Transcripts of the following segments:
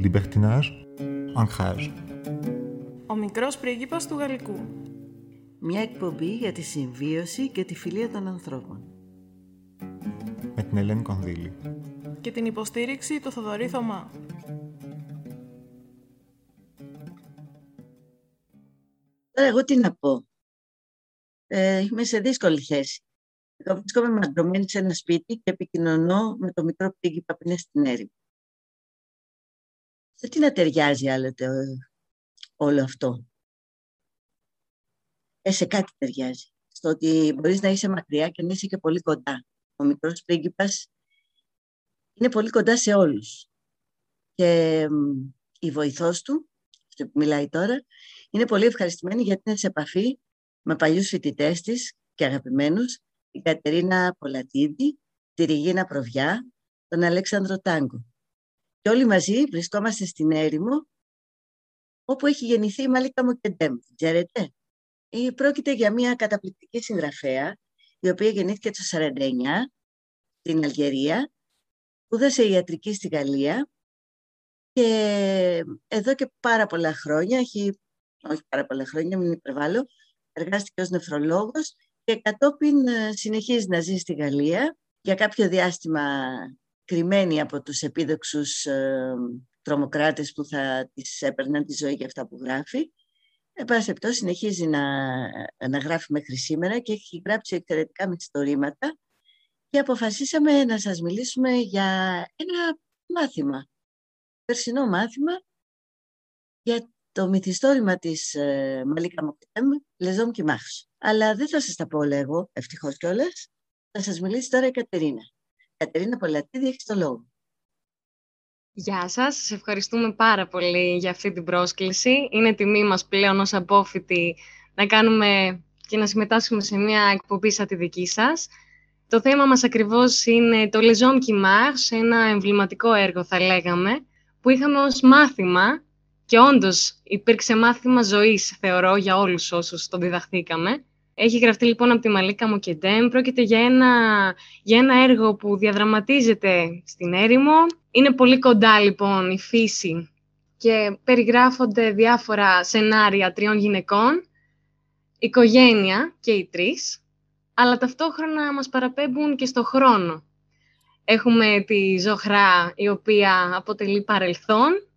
Libertinage, ancrage. Ο μικρός πρίγκιπας του Γαλλικού. Μια εκπομπή για τη συμβίωση και τη φιλία των ανθρώπων. Με την Ελένη Κονδύλη. Και την υποστήριξη του Θοδωρή Θωμά. Τώρα εγώ τι να πω. Ε, είμαι σε δύσκολη θέση. Εγώ βρίσκομαι μαντρωμένη σε ένα σπίτι και επικοινωνώ με το μικρό πρίγκιπα που είναι στην έρημο. Σε τι να ταιριάζει άλλοτε όλο αυτό; Ε, σε κάτι ταιριάζει. Στο ότι μπορείς να είσαι μακριά και να είσαι και πολύ κοντά. Ο μικρός πρίγκιπας είναι πολύ κοντά σε όλους. Και η βοηθός του, αυτό που μιλάει τώρα, είναι πολύ ευχαριστημένη γιατί είναι σε επαφή με παλιούς φοιτητές της και αγαπημένους, η Κατερίνα Πολατίδη, τη Ριγίνα Προβιά, τον Αλέξανδρο Τάγκο. Και όλοι μαζί βρισκόμαστε στην έρημο, όπου έχει γεννηθεί η Μαλίκα Μοκεντέμ. Ξέρετε, πρόκειται για μια καταπληκτική συγγραφέα, η οποία γεννήθηκε το 1949 στην Αλγερία, σπούδασε ιατρική στη Γαλλία και εδώ και πάρα πολλά χρόνια, έχει, όχι πάρα πολλά χρόνια, μην υπερβάλλω, εργάστηκε ως νεφρολόγος και κατόπιν ε, συνεχίζει να ζει στη Γαλλία για κάποιο διάστημα κρυμμένη από τους επίδοξους ε, τρομοκράτες που θα της έπαιρναν τη ζωή για αυτά που γράφει. Εν πάση συνεχίζει να, να γράφει μέχρι σήμερα και έχει γράψει εξαιρετικά μυθιστορήματα και αποφασίσαμε να σας μιλήσουμε για ένα μάθημα, περσινό μάθημα για το μυθιστόρημα της ε, Μαλίκα Μοκτέμ, Λεζόμ και Αλλά δεν θα σας τα πω όλα εγώ, ευτυχώς κιόλας. Θα σας μιλήσει τώρα η Κατερίνα. Κατερίνα Πολατίδη, έχεις το λόγο. Γεια σας, σας ευχαριστούμε πάρα πολύ για αυτή την πρόσκληση. Είναι τιμή μας πλέον ως απόφοιτοι να κάνουμε και να συμμετάσχουμε σε μια εκπομπή σαν τη δική σας. Το θέμα μας ακριβώς είναι το Les Hommes ένα εμβληματικό έργο θα λέγαμε, που είχαμε ως μάθημα και όντως υπήρξε μάθημα ζωής, θεωρώ, για όλους όσους το διδαχθήκαμε. Έχει γραφτεί λοιπόν από τη Μαλίκα Μοκεντέμ. Πρόκειται για ένα, για ένα έργο που διαδραματίζεται στην έρημο. Είναι πολύ κοντά λοιπόν η φύση και περιγράφονται διάφορα σενάρια τριών γυναικών, οικογένεια και οι τρεις, αλλά ταυτόχρονα μας παραπέμπουν και στο χρόνο. Έχουμε τη Ζωχρά, η οποία αποτελεί παρελθόν,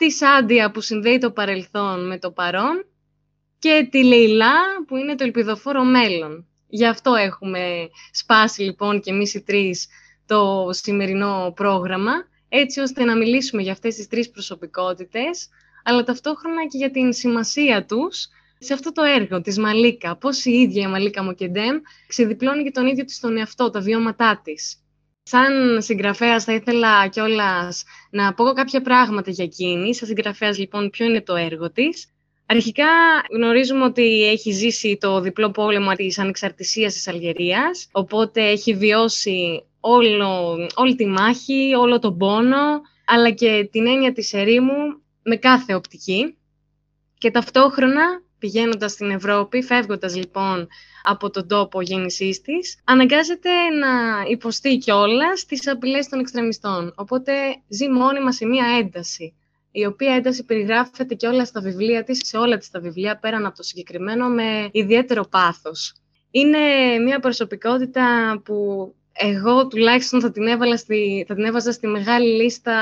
τη Σάντια που συνδέει το παρελθόν με το παρόν και τη Λεϊλά που είναι το ελπιδοφόρο μέλλον. Γι' αυτό έχουμε σπάσει λοιπόν και εμείς οι τρεις το σημερινό πρόγραμμα, έτσι ώστε να μιλήσουμε για αυτές τις τρεις προσωπικότητες, αλλά ταυτόχρονα και για την σημασία τους σε αυτό το έργο της Μαλίκα. Πώς η ίδια η Μαλίκα Μοκεντέμ ξεδιπλώνει και τον ίδιο της τον εαυτό, τα βιώματά της. Σαν συγγραφέας, θα ήθελα κιόλας να πω κάποια πράγματα για εκείνη. Σαν συγγραφέας, λοιπόν, ποιο είναι το έργο της. Αρχικά γνωρίζουμε ότι έχει ζήσει το διπλό πόλεμο της ανεξαρτησίας της Αλγερίας, οπότε έχει βιώσει όλο, όλη τη μάχη, όλο τον πόνο, αλλά και την έννοια της ερήμου με κάθε οπτική. Και ταυτόχρονα, πηγαίνοντας στην Ευρώπη, φεύγοντας λοιπόν από τον τόπο γέννησής της, αναγκάζεται να υποστεί κιόλας τις απειλές των εξτρεμιστών. Οπότε ζει μόνιμα σε μία ένταση η οποία ένταση περιγράφεται και όλα στα βιβλία της, σε όλα της τα βιβλία, πέραν από το συγκεκριμένο, με ιδιαίτερο πάθος. Είναι μια προσωπικότητα που εγώ τουλάχιστον θα την, έβαλα στη, θα την έβαζα στη μεγάλη λίστα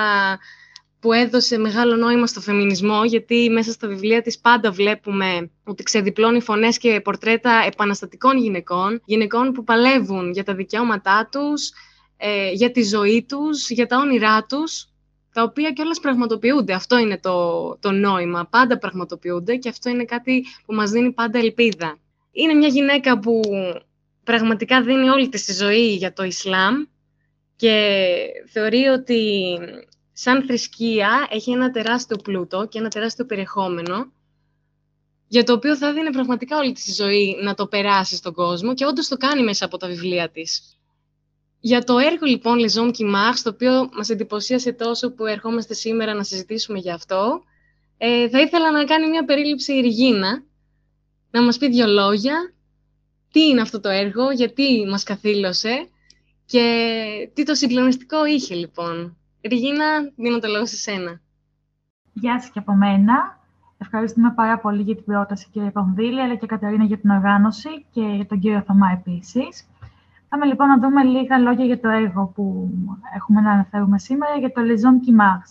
που έδωσε μεγάλο νόημα στο φεμινισμό, γιατί μέσα στα βιβλία της πάντα βλέπουμε ότι ξεδιπλώνει φωνές και πορτρέτα επαναστατικών γυναικών, γυναικών που παλεύουν για τα δικαιώματά τους, ε, για τη ζωή τους, για τα όνειρά τους, τα οποία κιόλας πραγματοποιούνται. Αυτό είναι το, το νόημα. Πάντα πραγματοποιούνται και αυτό είναι κάτι που μας δίνει πάντα ελπίδα. Είναι μια γυναίκα που πραγματικά δίνει όλη της ζωή για το Ισλάμ και θεωρεί ότι σαν θρησκεία έχει ένα τεράστιο πλούτο και ένα τεράστιο περιεχόμενο για το οποίο θα δίνει πραγματικά όλη τη ζωή να το περάσει στον κόσμο και όντως το κάνει μέσα από τα βιβλία της. Για το έργο λοιπόν Les Hommes qui το οποίο μας εντυπωσίασε τόσο που ερχόμαστε σήμερα να συζητήσουμε για αυτό, ε, θα ήθελα να κάνει μια περίληψη η Ριγίνα, να μας πει δύο λόγια, τι είναι αυτό το έργο, γιατί μας καθήλωσε Και τι το συγκλονιστικό είχε, λοιπόν. Ριγίνα, δίνω το λόγο σε σένα. Γεια σας και από μένα. Ευχαριστούμε πάρα πολύ για την πρόταση, κύριε Πονδύλη, αλλά και Κατερίνα για την οργάνωση και τον κύριο Θωμά επίσης. Πάμε λοιπόν να δούμε λίγα λόγια για το έργο που έχουμε να αναφέρουμε σήμερα, για το Les Hommes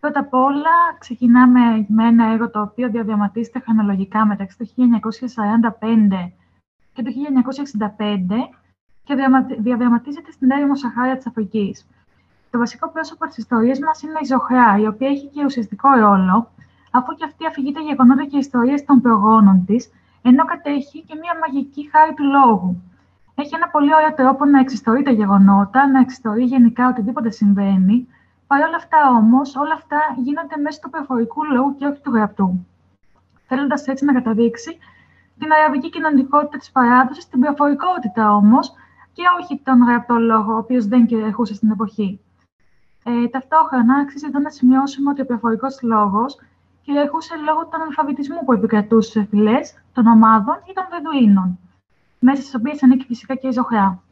Πρώτα απ' όλα, ξεκινάμε με ένα έργο το οποίο διαδραματίζεται χρονολογικά μεταξύ του 1945 και του 1965 και διαδραματίζεται στην έρημο Σαχάρια της Αφρικής. Το βασικό πρόσωπο της ιστορίας μας είναι η Ζωχρά, η οποία έχει και ουσιαστικό ρόλο, αφού και αυτή αφηγείται γεγονότα και ιστορίες των προγόνων της, ενώ κατέχει και μια μαγική χάρη του λόγου. Έχει ένα πολύ ωραίο τρόπο να εξιστορεί τα γεγονότα, να εξιστορεί γενικά οτιδήποτε συμβαίνει, Παρ' όλα αυτά όμως, όλα αυτά γίνονται μέσω του προφορικού λόγου και όχι του γραπτού. Θέλοντας έτσι να καταδείξει την αραβική κοινωνικότητα της παράδοσης, την προφορικότητα όμως και όχι τον γραπτό λόγο, ο οποίος δεν κυριαρχούσε στην εποχή. Ε, ταυτόχρονα, αξίζει εδώ να σημειώσουμε ότι ο προφορικό λόγος κυριαρχούσε λόγω του αλφαβητισμού που επικρατούσε στις φυλές των ομάδων ή των Βεδουίνων, μέσα στις οποίες ανήκει φυσικά και η ζωχρά.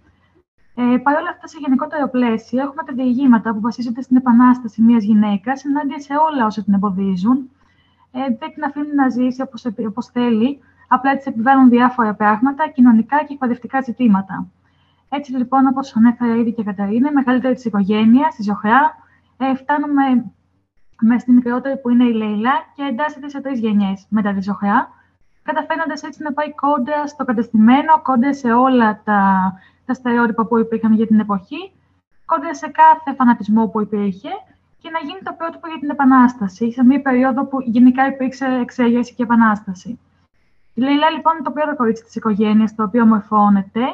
Ε, Παρ' όλα αυτά, σε γενικότερο πλαίσιο, έχουμε τα διηγήματα που βασίζονται στην επανάσταση μιας γυναίκας ενάντια σε όλα όσα την εμποδίζουν. Ε, δεν την αφήνουν να ζήσει όπως θέλει, απλά της επιβάλλουν διάφορα πράγματα, κοινωνικά και εκπαιδευτικά ζητήματα. Έτσι λοιπόν, όπως ανέφερα ήδη και η Καταρίνα, η μεγαλύτερη της οικογένειας, της Ζωχρά, ε, φτάνουμε μες στη μικρότερη που είναι η Λέιλα και εντάσσεται σε τρεις γενιές μετά τη Ζωχρά, καταφέρνοντα έτσι να πάει κόντρα στο κατεστημένο, κόντρα σε όλα τα τα στερεότυπα που υπήρχαν για την εποχή, κόντρα σε κάθε φανατισμό που υπήρχε και να γίνει το πρότυπο για την Επανάσταση, σε μια περίοδο που γενικά υπήρξε εξέγερση και Επανάσταση. Η Λεϊλά, λοιπόν, είναι το πρώτο κορίτσι της οικογένειας, το οποίο μορφώνεται.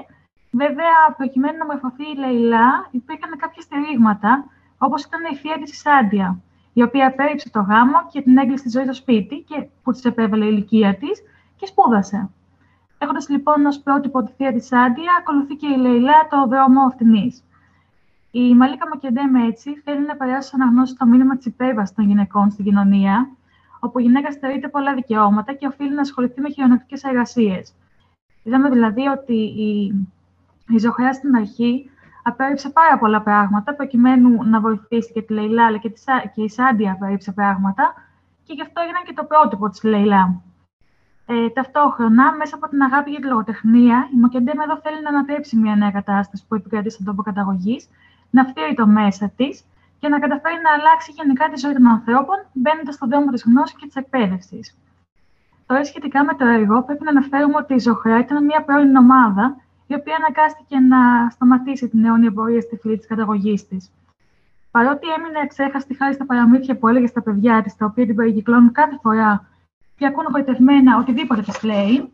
Βέβαια, προκειμένου να μορφωθεί η Λεϊλά, υπήρχαν κάποια στηρίγματα, όπως ήταν η θεία της Σάντια, η οποία πέριψε το γάμο και την έγκλεισε στη ζωή στο σπίτι και που της επέβαλε η ηλικία της και σπούδασε. Έχοντας λοιπόν ως πρότυπο τη θεία της Άντια, ακολουθεί και η Λεϊλά το δρόμο αυτινή. Η Μαλίκα Μοκεντέμ έτσι θέλει να περάσει αναγνώσει το μήνυμα της υπέρβαση των γυναικών στην κοινωνία, όπου η γυναίκα στερείται πολλά δικαιώματα και οφείλει να ασχοληθεί με χειρονακτικές εργασίες. Είδαμε δηλαδή ότι η, η Ζωχριά στην αρχή απέρριψε πάρα πολλά πράγματα προκειμένου να βοηθήσει και τη Λεϊλά, αλλά και, τη, και η Σάντια απέρριψε πράγματα και γι' αυτό έγιναν και το πρότυπο της Λεϊλά. Ε, ταυτόχρονα, μέσα από την αγάπη για τη λογοτεχνία, η Μοκεντέμ εδώ θέλει να ανατρέψει μια νέα κατάσταση που επικρατεί στον τόπο καταγωγής, να φτύρει το μέσα της και να καταφέρει να αλλάξει γενικά τη ζωή των ανθρώπων, μπαίνοντας στον δρόμο της γνώσης και της εκπαίδευσης. Τώρα, σχετικά με το έργο, πρέπει να αναφέρουμε ότι η Ζωχρά ήταν μια πρώην ομάδα, η οποία αναγκάστηκε να σταματήσει την αιώνια πορεία στη φυλή της καταγωγής της. Παρότι έμεινε εξέχαστη χάρη στα παραμύθια που έλεγε στα παιδιά της, τα οποία την περικυκλώνουν κάθε φορά και ακούν γοητευμένα οτιδήποτε της λέει,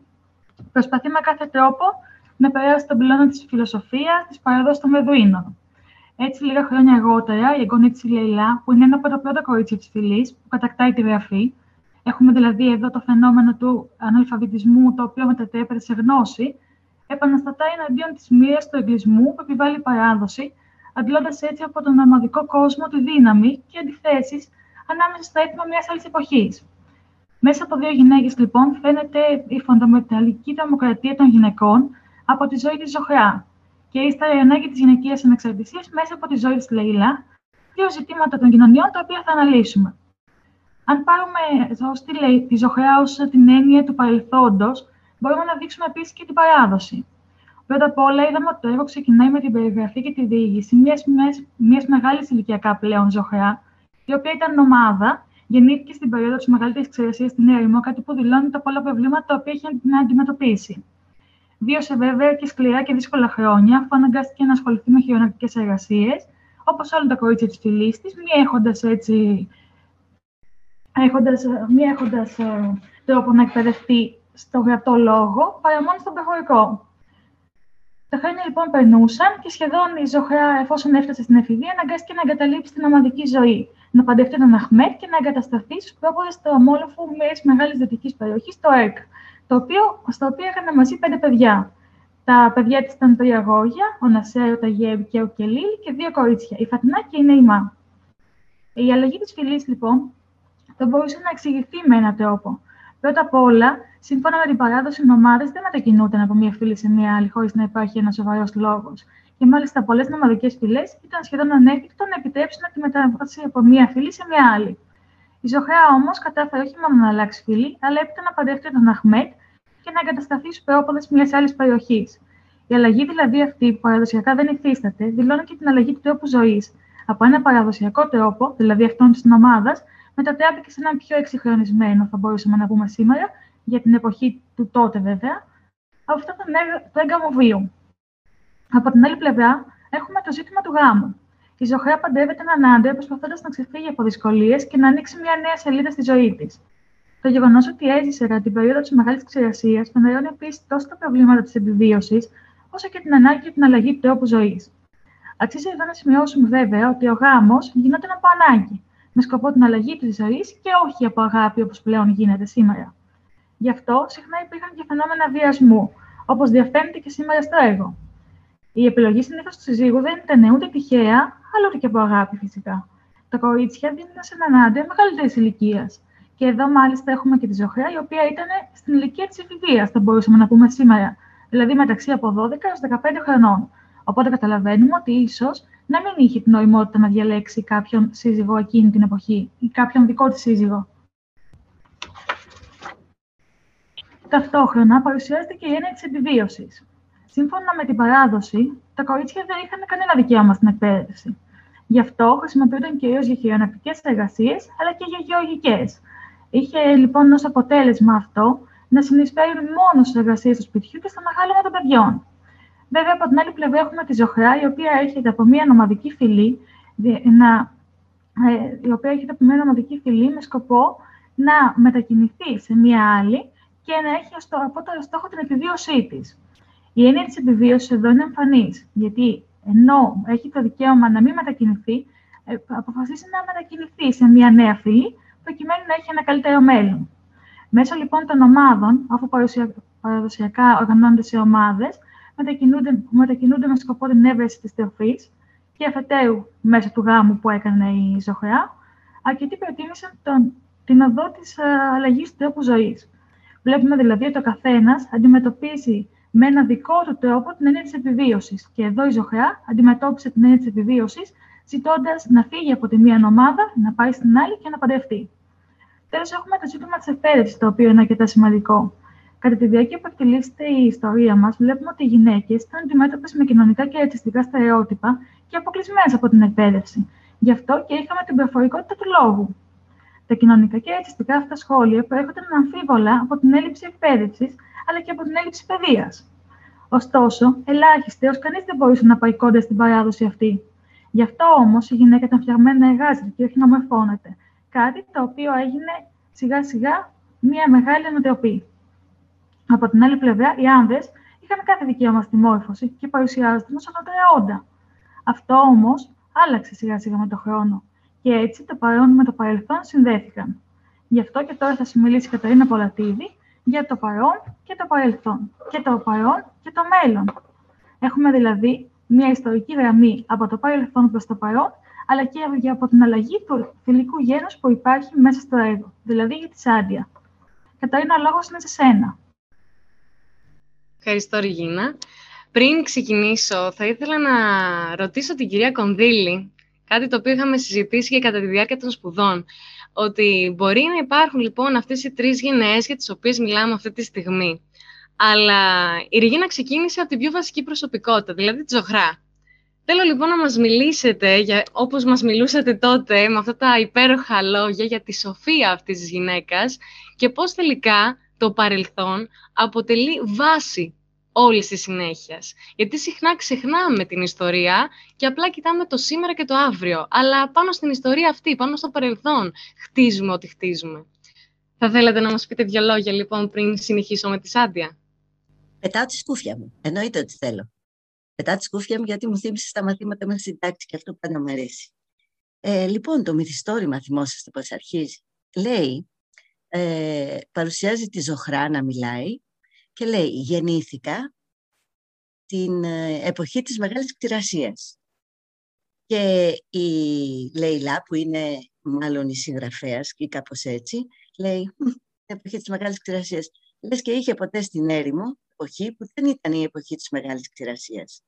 προσπαθεί με κάθε τρόπο να περάσει τον πυλώνα της φιλοσοφίας της παραδόσης των Βεδουίνων. Έτσι, λίγα χρόνια αργότερα, η εγγονή της Λεϊλά, που είναι ένα από τα πρώτα κορίτσια της φυλής, που κατακτάει τη γραφή, έχουμε δηλαδή εδώ το φαινόμενο του αναλφαβητισμού, το οποίο μετατρέπεται σε γνώση, επαναστατάει εναντίον της μοίρας του εγκλισμού που επιβάλλει η παράδοση, αντλώντας έτσι από τον ομαδικό κόσμο τη δύναμη και αντιθέσεις ανάμεσα στα έτοιμα μιας άλλης εποχής. Μέσα από δύο γυναίκες, λοιπόν, φαίνεται η φονταμεταλλική δημοκρατία των γυναικών από τη ζωή της Ζωχρά και ύστερα η ανάγκη της γυναικείας ανεξαρτησίας μέσα από τη ζωή της Λεϊλά, δύο ζητήματα των κοινωνιών τα οποία θα αναλύσουμε. Αν πάρουμε τη, λέει, τη Ζωχρά ως την έννοια του παρελθόντος, μπορούμε να δείξουμε επίσης και την παράδοση. Πρώτα απ' όλα, είδαμε ότι το έργο ξεκινάει με την περιγραφή και τη διήγηση μιας μεγάλης ηλικιακά πλέον Ζωχρά, η οποία ήταν ομάδα γεννήθηκε στην περίοδο της μεγαλύτερης ξηρασία στην Ερημό, κάτι που δηλώνει τα πολλά προβλήματα τα οποία είχε να αντιμετωπίσει. Βίωσε βέβαια και σκληρά και δύσκολα χρόνια, αφού αναγκάστηκε να ασχοληθεί με χειρονακτικές εργασίες, όπως όλα τα κορίτσια της φυλής της, μη έχοντας έτσι. Έχοντας, μη έχοντας ε, τρόπο να εκπαιδευτεί στο γραπτό λόγο, παρά μόνο στον προχωρικό. Τα χρόνια λοιπόν περνούσαν και σχεδόν η Ζωχρά, εφόσον έφτασε στην εφηβεία, αναγκάστηκε να εγκαταλείψει την ομαδική ζωή να παντρευτεί τον Αχμέτ και να εγκατασταθεί στους πρόποδες του ομόλοφου μιας μεγάλης δυτικής περιοχής, το ΕΡΚ, το οποίο, στο οποίο έκανε μαζί πέντε παιδιά. Τα παιδιά της ήταν τρία αγόρια, ο Νασέρ, ο Ταγιέβ και ο Κελίλ, και δύο κορίτσια, η Φατινά και η Νεϊμά. Η αλλαγή της φυλής, λοιπόν, δεν μπορούσε να εξηγηθεί με έναν τρόπο. Πρώτα απ' όλα, σύμφωνα με την παράδοση, οι ομάδε δεν μετακινούνταν από μία φυλή σε μία άλλη χωρίς να υπάρχει ένας σοβαρός λόγος. και μάλιστα πολλές νομαδικές φυλές ήταν σχεδόν ανέφικτο να επιτρέψουν τη μετάβαση από μία φυλή σε μία άλλη. Η Ζωχρά όμως κατάφερε όχι μόνο να αλλάξει φυλή, αλλά έπειτα να παντρευτεί τον Αχμέτ και να εγκατασταθεί στους πρόποδε μιας άλλης περιοχής. Η αλλαγή δηλαδή αυτή που παραδοσιακά δεν υφίσταται, δηλώνει και την αλλαγή του τρόπου ζωής. Από ένα παραδοσιακό τρόπο, δηλαδή αυτόν της ομάδα, μετατράπηκε σε έναν πιο εξυγχρονισμένο, θα μπορούσαμε να πούμε σήμερα, για την εποχή του τότε βέβαια, από αυτό το έγκαμο βίου. Από την άλλη πλευρά, έχουμε το ζήτημα του γάμου. Η Ζωχρά παντρεύεται έναν άντρα προσπαθώντας να ξεφύγει από δυσκολίες και να ανοίξει μια νέα σελίδα στη ζωή της. Το γεγονός ότι έζησε κατά την περίοδο της μεγάλης ξηρασίας φανερώνει επίσης τόσο τα προβλήματα της επιβίωσης, όσο και την ανάγκη για την αλλαγή του τρόπου ζωής. Αξίζει εδώ να σημειώσουμε βέβαια ότι ο γάμος γινόταν από ανάγκη, με σκοπό την αλλαγή της ζωής και όχι από αγάπη όπως πλέον γίνεται σήμερα. Γι' αυτό συχνά υπήρχαν και φαινόμενα βιασμού, όπως διαφαίνεται και σήμερα στο έργο. Η επιλογή συνήθως του συζύγου δεν ήταν ούτε τυχαία, αλλά ούτε και από αγάπη φυσικά. Τα κορίτσια δίνονταν σε έναν άντρα μεγαλύτερης ηλικίας. Και εδώ μάλιστα έχουμε και τη Ζωχρέα, η οποία ήταν στην ηλικία της εφηβείας, θα μπορούσαμε να πούμε σήμερα. Δηλαδή μεταξύ από 12 έως 15 χρονών. Οπότε καταλαβαίνουμε ότι ίσως να μην είχε την νοημότητα να διαλέξει κάποιον σύζυγο εκείνη την εποχή ή κάποιον δικό της σύζυγο. Ταυτόχρονα παρουσιάζεται και η έννοια της επιβίωσης. Σύμφωνα με την παράδοση, τα κορίτσια δεν είχαν κανένα δικαίωμα στην εκπαίδευση. Γι' αυτό χρησιμοποιούνταν κυρίως για χειρονακτικές εργασίες αλλά και για γεωργικές. Είχε λοιπόν ως αποτέλεσμα αυτό να συνεισφέρουν μόνο στις εργασίες του σπιτιού και στο μεγάλωμα των παιδιών. Βέβαια, από την άλλη πλευρά έχουμε τη Ζωχρά, η οποία έρχεται από μια νομαδική φυλή, να, ε, η οποία έρχεται από μια νομαδική φυλή με σκοπό να μετακινηθεί σε μια άλλη και να έχει ως το απότερο στόχο την επιβίωσή της. Η έννοια της επιβίωσης εδώ είναι εμφανής, γιατί ενώ έχει το δικαίωμα να μην μετακινηθεί, ε, αποφασίσει να μετακινηθεί σε μια νέα φυλή, προκειμένου να έχει ένα καλύτερο μέλλον. Μέσω λοιπόν των ομάδων, αφού παραδοσιακά οργανώνονται σε ομάδες, μετακινούνται, μετακινούνται με σκοπό την έβρεση της τροφή και αφετέρου μέσω του γάμου που έκανε η Ζωχρά, αρκετοί προτίμησαν τον, την οδό της ε, αλλαγής του τρόπου ζωής. Βλέπουμε δηλαδή ότι ο καθένας αντιμετωπίζει με ένα δικό του τρόπο την έννοια της επιβίωσης. Και εδώ η Ζωχρά αντιμετώπισε την έννοια της επιβίωσης, ζητώντας να φύγει από τη μία ομάδα, να πάει στην άλλη και να παντρευτεί. Τέλος, έχουμε το ζήτημα της εκπαίδευση, το οποίο είναι αρκετά σημαντικό. Κατά τη διάρκεια που εκτελήσεται η ιστορία μας, βλέπουμε ότι οι γυναίκες ήταν αντιμέτωπες με κοινωνικά και αριστικά στερεότυπα και αποκλεισμένες από την εκπαίδευση. Γι' αυτό και είχαμε την προφορικότητα του λόγου. Τα κοινωνικά και αριστικά αυτά σχόλια προέρχονταν αμφίβολα από την έλλειψη εκπαίδευσης, αλλά και από την έλλειψη παιδείας. Ωστόσο, ελάχιστοι έως κανείς δεν μπορούσε να πάει κοντά στην παράδοση αυτή. Γι' αυτό όμως η γυναίκα ήταν φτιαγμένη να εργάζεται και όχι να μορφώνεται. Κάτι το οποίο έγινε σιγά σιγά μια μεγάλη ανατροπή. Από την άλλη πλευρά, οι άνδρες είχαν κάθε δικαίωμα στη μόρφωση και παρουσιάζονταν ως ανώτερα όντα. Αυτό όμως άλλαξε σιγά σιγά με τον χρόνο. Και έτσι το παρόν με το παρελθόν συνδέθηκαν. Γι' αυτό και τώρα θα σου μιλήσει η Καταρίνα Πολατίδη για το παρόν και το παρελθόν. Και το παρόν και το μέλλον. Έχουμε δηλαδή μια ιστορική γραμμή από το παρελθόν προς το παρόν, αλλά και από την αλλαγή του φιλικού γένους που υπάρχει μέσα στο έργο, δηλαδή για τη Σάντια. Καταρίνα, ο λόγος είναι σε σένα. Ευχαριστώ, Ριγίνα. Πριν ξεκινήσω, θα ήθελα να ρωτήσω την κυρία Κονδύλη, κάτι το οποίο είχαμε συζητήσει και κατά τη διάρκεια των σπουδών, ότι μπορεί να υπάρχουν λοιπόν αυτές οι τρεις γενναίες για τις οποίες μιλάμε αυτή τη στιγμή. Αλλά η Ριγίνα ξεκίνησε από την πιο βασική προσωπικότητα, δηλαδή τη ζωχρά. Θέλω λοιπόν να μας μιλήσετε, για, όπως μας μιλούσατε τότε, με αυτά τα υπέροχα λόγια για τη σοφία αυτής της γυναίκας και πώς τελικά το παρελθόν αποτελεί βάση όλη της συνέχειας. Γιατί συχνά ξεχνάμε την ιστορία και απλά κοιτάμε το σήμερα και το αύριο. Αλλά πάνω στην ιστορία αυτή, πάνω στο παρελθόν, χτίζουμε ό,τι χτίζουμε. Θα θέλατε να μας πείτε δύο λόγια λοιπόν πριν συνεχίσω με τη Σάντια; Πετάω τη σκούφια μου. Εννοείται ότι θέλω. Πετάω τη σκούφια μου γιατί μου θύμισε στα μαθήματα μέσα στην τάξη και αυτό πάντα μου αρέσει. Ε, λοιπόν, το μυθιστόρημα, θυμόσαστε πώς αρχίζει. Λέει, ε, παρουσιάζει τη ζωχρά να μιλάει και λέει γεννήθηκα την ε, εποχή της Μεγάλης Κτηρασίας. Και η Λέιλα που είναι μάλλον η συγγραφέας ή κάπως έτσι, λέει την εποχή της Μεγάλης Κτηρασίας. Λες και είχε ποτέ στην έρημο εποχή που δεν ήταν η εποχή της Μεγάλης Κτηρασίας.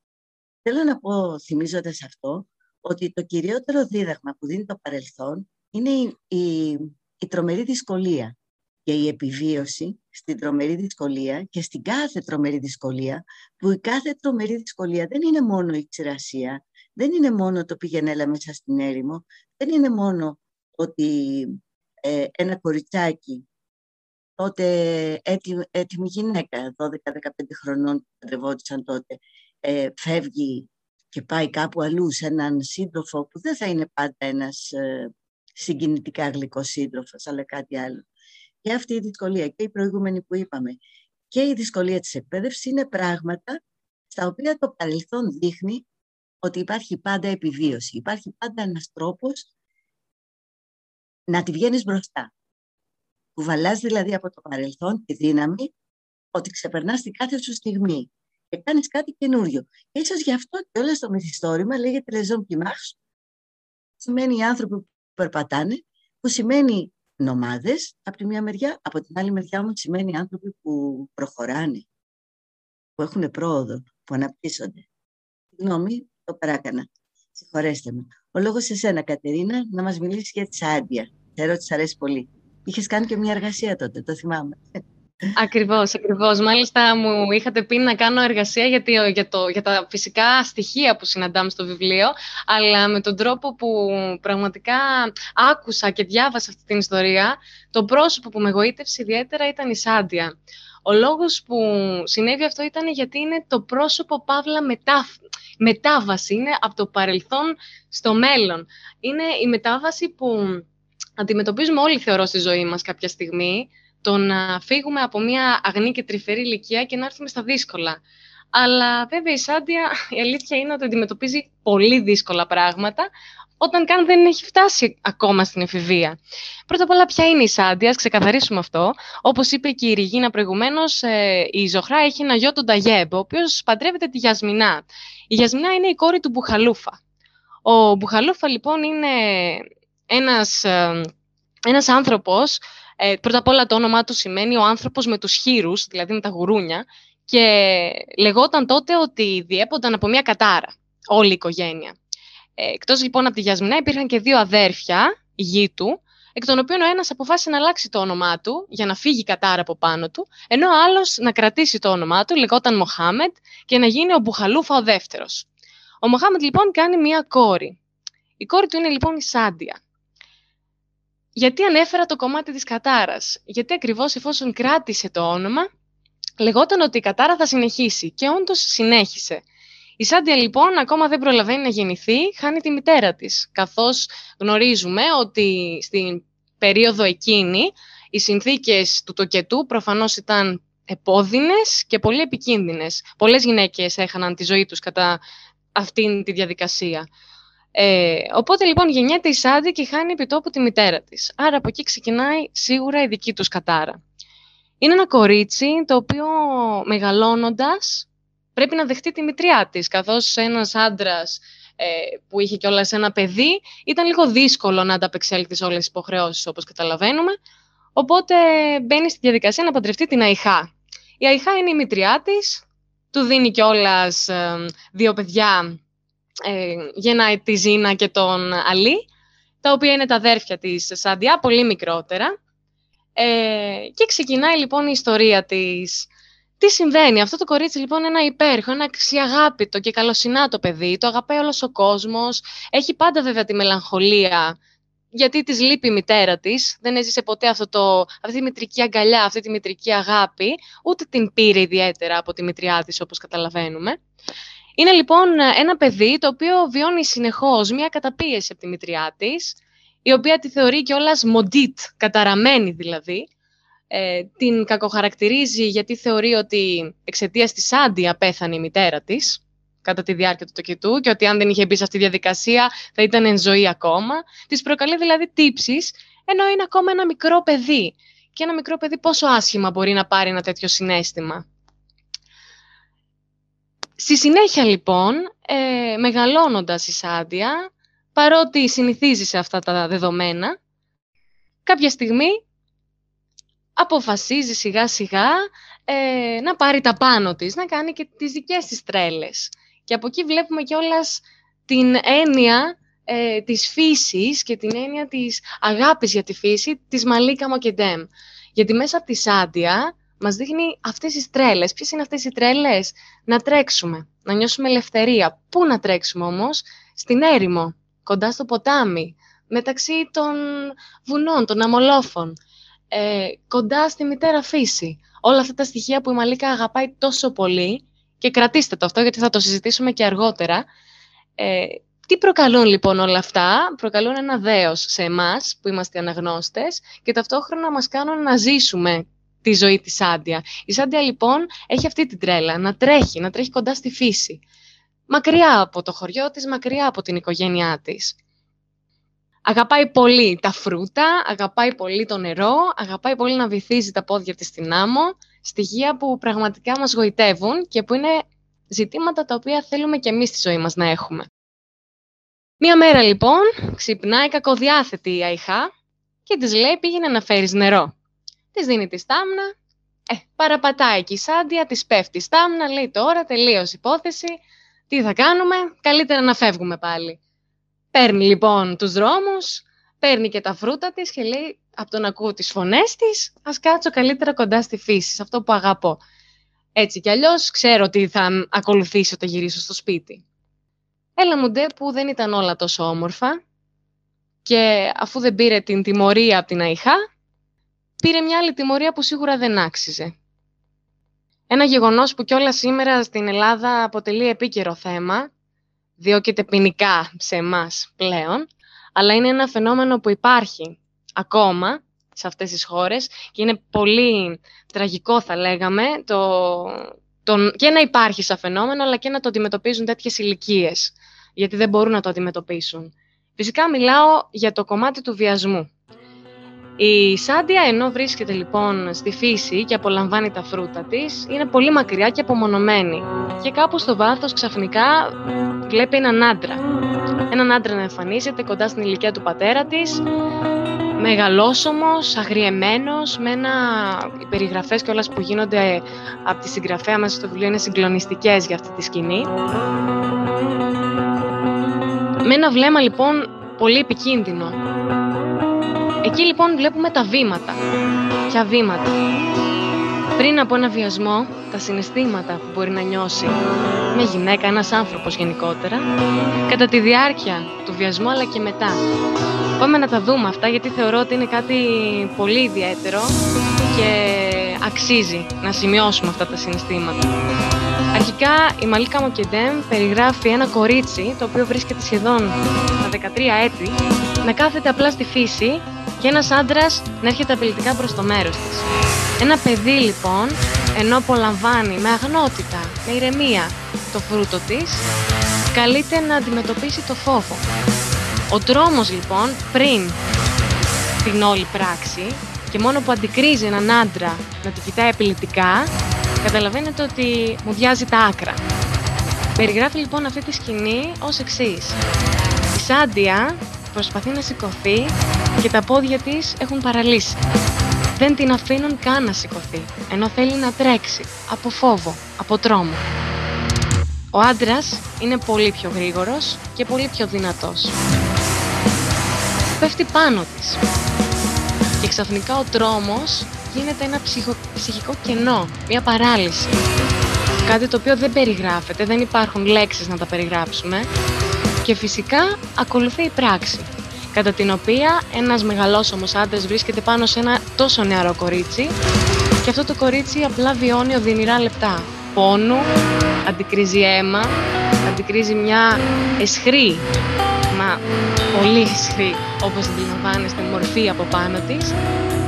Θέλω να πω, θυμίζοντας αυτό, ότι το κυριότερο δίδαγμα που δίνει το παρελθόν είναι η, η, η τρομερή δυσκολία και η επιβίωση στην τρομερή δυσκολία και στην κάθε τρομερή δυσκολία, που η κάθε τρομερή δυσκολία δεν είναι μόνο η ξηρασία, δεν είναι μόνο το πήγαινε μέσα στην έρημο, δεν είναι μόνο ότι ε, ένα κοριτσάκι, τότε έτοιμη, έτοιμη γυναίκα, 12-15 χρονών που παντρευόντουσαν τότε, ε, φεύγει και πάει κάπου αλλού σε έναν σύντροφο που δεν θα είναι πάντα ένας ε, συγκινητικά γλυκός σύντροφος, αλλά κάτι άλλο. Και αυτή η δυσκολία και η προηγούμενη που είπαμε και η δυσκολία της εκπαίδευσης είναι πράγματα στα οποία το παρελθόν δείχνει ότι υπάρχει πάντα επιβίωση. Υπάρχει πάντα ένας τρόπος να τη βγαίνεις μπροστά. Κουβαλάς δηλαδή από το παρελθόν τη δύναμη ότι ξεπερνάς την κάθε σου στιγμή και κάνεις κάτι καινούριο. Και ίσως γι' αυτό και όλο το μυθιστόρημα λέγεται «Λεζόν Pimage, σημαίνει οι άνθρωποι που περπατάνε, που σημαίνει νομάδες από τη μία μεριά, από την άλλη μεριά όμως σημαίνει άνθρωποι που προχωράνε, που έχουν πρόοδο, που αναπτύσσονται. Συγγνώμη, το παράκανα. Συγχωρέστε με. Ο λόγος σε σένα, Κατερίνα, να μας μιλήσεις για τη Σάντια. Ξέρω ότι σ' αρέσει πολύ. Είχες κάνει και μια εργασία τότε, το θυμάμαι. Ακριβώς, ακριβώς. Μάλιστα μου είχατε πει να κάνω εργασία για, για, το, για τα φυσικά στοιχεία που συναντάμε στο βιβλίο, αλλά με τον τρόπο που πραγματικά άκουσα και διάβασα αυτή την ιστορία, το πρόσωπο που με γοήτευσε ιδιαίτερα ήταν η Σάντια. Ο λόγος που συνέβη αυτό ήταν γιατί είναι το πρόσωπο Παύλα μετά, μετάβαση, είναι από το παρελθόν στο μέλλον. Είναι η μετάβαση που αντιμετωπίζουμε όλοι θεωρώ στη ζωή μας κάποια στιγμή, το να φύγουμε από μια αγνή και τρυφερή ηλικία και να έρθουμε στα δύσκολα. Αλλά βέβαια η Σάντια η αλήθεια είναι ότι αντιμετωπίζει πολύ δύσκολα πράγματα όταν καν δεν έχει φτάσει ακόμα στην εφηβεία. Πρώτα απ' όλα, ποια είναι η Σάντια, ξεκαθαρίσουμε αυτό. Όπως είπε και η Ριγίνα προηγουμένως, ε, η Ζωχρά έχει ένα γιο τον Ταγέμπ, ο οποίος παντρεύεται τη Γιασμινά. Η Γιασμινά είναι η κόρη του Μπουχαλούφα. Ο Μπουχαλούφα, λοιπόν, είναι ένας, ε, ένας άνθρωπος ε, πρώτα απ' όλα το όνομά του σημαίνει ο άνθρωπος με τους χείρους, δηλαδή με τα γουρούνια, και λεγόταν τότε ότι διέπονταν από μια κατάρα, όλη η οικογένεια. Ε, εκτός λοιπόν από τη Γιασμινά υπήρχαν και δύο αδέρφια, γη του, εκ των οποίων ο ένας αποφάσισε να αλλάξει το όνομά του για να φύγει η κατάρα από πάνω του, ενώ ο άλλος να κρατήσει το όνομά του, λεγόταν Μοχάμετ, και να γίνει ο Μπουχαλούφα ο δεύτερος. Ο Μοχάμετ λοιπόν κάνει μια κόρη. Η κόρη του είναι λοιπόν η Σάντια. Γιατί ανέφερα το κομμάτι της κατάρας. Γιατί ακριβώς εφόσον κράτησε το όνομα, λεγόταν ότι η κατάρα θα συνεχίσει και όντως συνέχισε. Η Σάντια λοιπόν ακόμα δεν προλαβαίνει να γεννηθεί, χάνει τη μητέρα της, καθώς γνωρίζουμε ότι στην περίοδο εκείνη οι συνθήκες του τοκετού προφανώς ήταν επώδυνες και πολύ επικίνδυνες. Πολλές γυναίκες έχαναν τη ζωή τους κατά αυτήν τη διαδικασία. Ε, οπότε λοιπόν γεννιέται η Σάντι και χάνει επιτόπου τη μητέρα της. Άρα από εκεί ξεκινάει σίγουρα η δική τους κατάρα. Είναι ένα κορίτσι το οποίο μεγαλώνοντας πρέπει να δεχτεί τη μητριά της, καθώς ένας άντρας ε, που είχε κιόλας ένα παιδί, ήταν λίγο δύσκολο να ανταπεξέλθει σε όλες τις υποχρεώσεις όπως καταλαβαίνουμε. Οπότε μπαίνει στη διαδικασία να παντρευτεί την Αϊχά. Η Αϊχά είναι η μητριά της, του δίνει κιόλας ε, δύο παιδιά ε, γεννάει τη Ζήνα και τον Αλή, τα οποία είναι τα αδέρφια της Σάντια, πολύ μικρότερα. Ε, και ξεκινάει λοιπόν η ιστορία της. Τι συμβαίνει, αυτό το κορίτσι λοιπόν είναι ένα υπέροχο, ένα αξιαγάπητο και καλοσυνάτο παιδί, το αγαπάει όλος ο κόσμος, έχει πάντα βέβαια τη μελαγχολία γιατί της λείπει η μητέρα της, δεν έζησε ποτέ αυτό το, αυτή τη μητρική αγκαλιά, αυτή τη μητρική αγάπη, ούτε την πήρε ιδιαίτερα από τη μητριά της όπως καταλαβαίνουμε. Είναι λοιπόν ένα παιδί το οποίο βιώνει συνεχώς μια καταπίεση από τη μητριά της, η οποία τη θεωρεί κιόλας μοντίτ, καταραμένη δηλαδή. Ε, την κακοχαρακτηρίζει γιατί θεωρεί ότι εξαιτίας της Άντια πέθανε η μητέρα της κατά τη διάρκεια του τοκετού και ότι αν δεν είχε μπει σε αυτή τη διαδικασία θα ήταν εν ζωή ακόμα. Της προκαλεί δηλαδή τύψεις, ενώ είναι ακόμα ένα μικρό παιδί. Και ένα μικρό παιδί πόσο άσχημα μπορεί να πάρει ένα τέτοιο συνέστημα. Στη συνέχεια λοιπόν, ε, μεγαλώνοντας η Σάντια, παρότι συνηθίζει σε αυτά τα δεδομένα, κάποια στιγμή αποφασίζει σιγά σιγά ε, να πάρει τα πάνω της, να κάνει και τις δικές της τρέλες. Και από εκεί βλέπουμε κιόλας την έννοια ε, της φύσης και την έννοια της αγάπης για τη φύση της Μαλίκα Μοκεντέμ. Γιατί μέσα από τη Σάντια μας δείχνει αυτές τις τρέλες. Ποιες είναι αυτές οι τρέλες; Να τρέξουμε, να νιώσουμε ελευθερία. Πού να τρέξουμε όμως; Στην έρημο, κοντά στο ποτάμι, μεταξύ των βουνών, των αμολόφων, ε, κοντά στη μητέρα φύση. Όλα αυτά τα στοιχεία που η Μαλίκα αγαπάει τόσο πολύ και κρατήστε το αυτό γιατί θα το συζητήσουμε και αργότερα. Ε, τι προκαλούν λοιπόν όλα αυτά, προκαλούν ένα δέος σε εμάς που είμαστε αναγνώστες και ταυτόχρονα μας κάνουν να ζήσουμε τη ζωή της Σάντια. Η Σάντια λοιπόν έχει αυτή την τρέλα, να τρέχει, να τρέχει κοντά στη φύση. Μακριά από το χωριό της, μακριά από την οικογένειά της. Αγαπάει πολύ τα φρούτα, αγαπάει πολύ το νερό, αγαπάει πολύ να βυθίζει τα πόδια της στην άμμο, στοιχεία που πραγματικά μας γοητεύουν και που είναι ζητήματα τα οποία θέλουμε και εμείς στη ζωή μας να έχουμε. Μία μέρα λοιπόν ξυπνάει κακοδιάθετη η Αϊχά και της λέει πήγαινε να φέρεις νερό. Της δίνει τη στάμνα, ε, παραπατάει εκεί η Σάντια, της πέφτει η στάμνα, λέει τώρα τελείως υπόθεση, τι θα κάνουμε, καλύτερα να φεύγουμε πάλι. Παίρνει λοιπόν τους δρόμους, παίρνει και τα φρούτα της και λέει από το να ακούω τις φωνές της, ας κάτσω καλύτερα κοντά στη φύση, σε αυτό που αγαπώ. Έτσι κι αλλιώς ξέρω τι θα ακολουθήσει όταν γυρίσω στο σπίτι. Έλα μου ντε που δεν ήταν όλα τόσο όμορφα και αφού δεν πήρε την τιμωρία από την Αϊχά, πήρε μια άλλη τιμωρία που σίγουρα δεν άξιζε. Ένα γεγονός που κιόλας σήμερα στην Ελλάδα αποτελεί επίκαιρο θέμα, διώκεται ποινικά σε εμάς πλέον, αλλά είναι ένα φαινόμενο που υπάρχει ακόμα σε αυτές τις χώρες και είναι πολύ τραγικό θα λέγαμε το, το, και να υπάρχει σαν φαινόμενο αλλά και να το αντιμετωπίζουν τέτοιες ηλικίες, γιατί δεν μπορούν να το αντιμετωπίσουν. Φυσικά μιλάω για το κομμάτι του βιασμού. Η Σάντια ενώ βρίσκεται λοιπόν στη φύση και απολαμβάνει τα φρούτα της, είναι πολύ μακριά και απομονωμένη. Και κάπου στο βάθος ξαφνικά βλέπει έναν άντρα. Έναν άντρα να εμφανίζεται κοντά στην ηλικία του πατέρα της, μεγαλόσωμος, αγριεμένος, με ένα... Οι περιγραφές και όλες που γίνονται από τη συγγραφέα μας στο βιβλίο είναι συγκλονιστικές για αυτή τη σκηνή. Με ένα βλέμμα λοιπόν πολύ επικίνδυνο Εκεί λοιπόν βλέπουμε τα βήματα. Ποια βήματα; Πριν από ένα βιασμό, τα συναισθήματα που μπορεί να νιώσει μια γυναίκα, ένας άνθρωπος γενικότερα, κατά τη διάρκεια του βιασμού αλλά και μετά. Πάμε να τα δούμε αυτά γιατί θεωρώ ότι είναι κάτι πολύ ιδιαίτερο και αξίζει να σημειώσουμε αυτά τα συναισθήματα. Αρχικά η Μαλίκα Μοκεντέμ περιγράφει ένα κορίτσι το οποίο βρίσκεται σχεδόν τα 13 έτη να κάθεται απλά στη φύση και ένας άντρας να έρχεται απειλητικά προς το μέρος της. Ένα παιδί λοιπόν, ενώ απολαμβάνει με αγνότητα, με ηρεμία το φρούτο της, καλείται να αντιμετωπίσει το φόβο. Ο τρόμος λοιπόν πριν την όλη πράξη και μόνο που αντικρίζει έναν άντρα να την κοιτάει απειλητικά, καταλαβαίνετε ότι μου διάζει τα άκρα. Περιγράφει λοιπόν αυτή τη σκηνή ως εξής. Η Σάντια προσπαθεί να σηκωθεί και τα πόδια της έχουν παραλύσει. Δεν την αφήνουν καν να σηκωθεί, ενώ θέλει να τρέξει από φόβο, από τρόμο. Ο άντρας είναι πολύ πιο γρήγορος και πολύ πιο δυνατός. Πέφτει πάνω της. Και ξαφνικά ο τρόμος γίνεται ένα ψυχικό κενό, μια παράλυση. Κάτι το οποίο δεν περιγράφεται, δεν υπάρχουν λέξεις να τα περιγράψουμε. Και φυσικά ακολουθεί η πράξη κατά την οποία ένας μεγαλόσωμος άντρας βρίσκεται πάνω σε ένα τόσο νεαρό κορίτσι. Και αυτό το κορίτσι απλά βιώνει οδυνηρά λεπτά. Πόνου, αντικρίζει αίμα, αντικρίζει μια εσχρή, μα πολύ εσχρή όπως αντιλαμβάνεστε μορφή από πάνω της.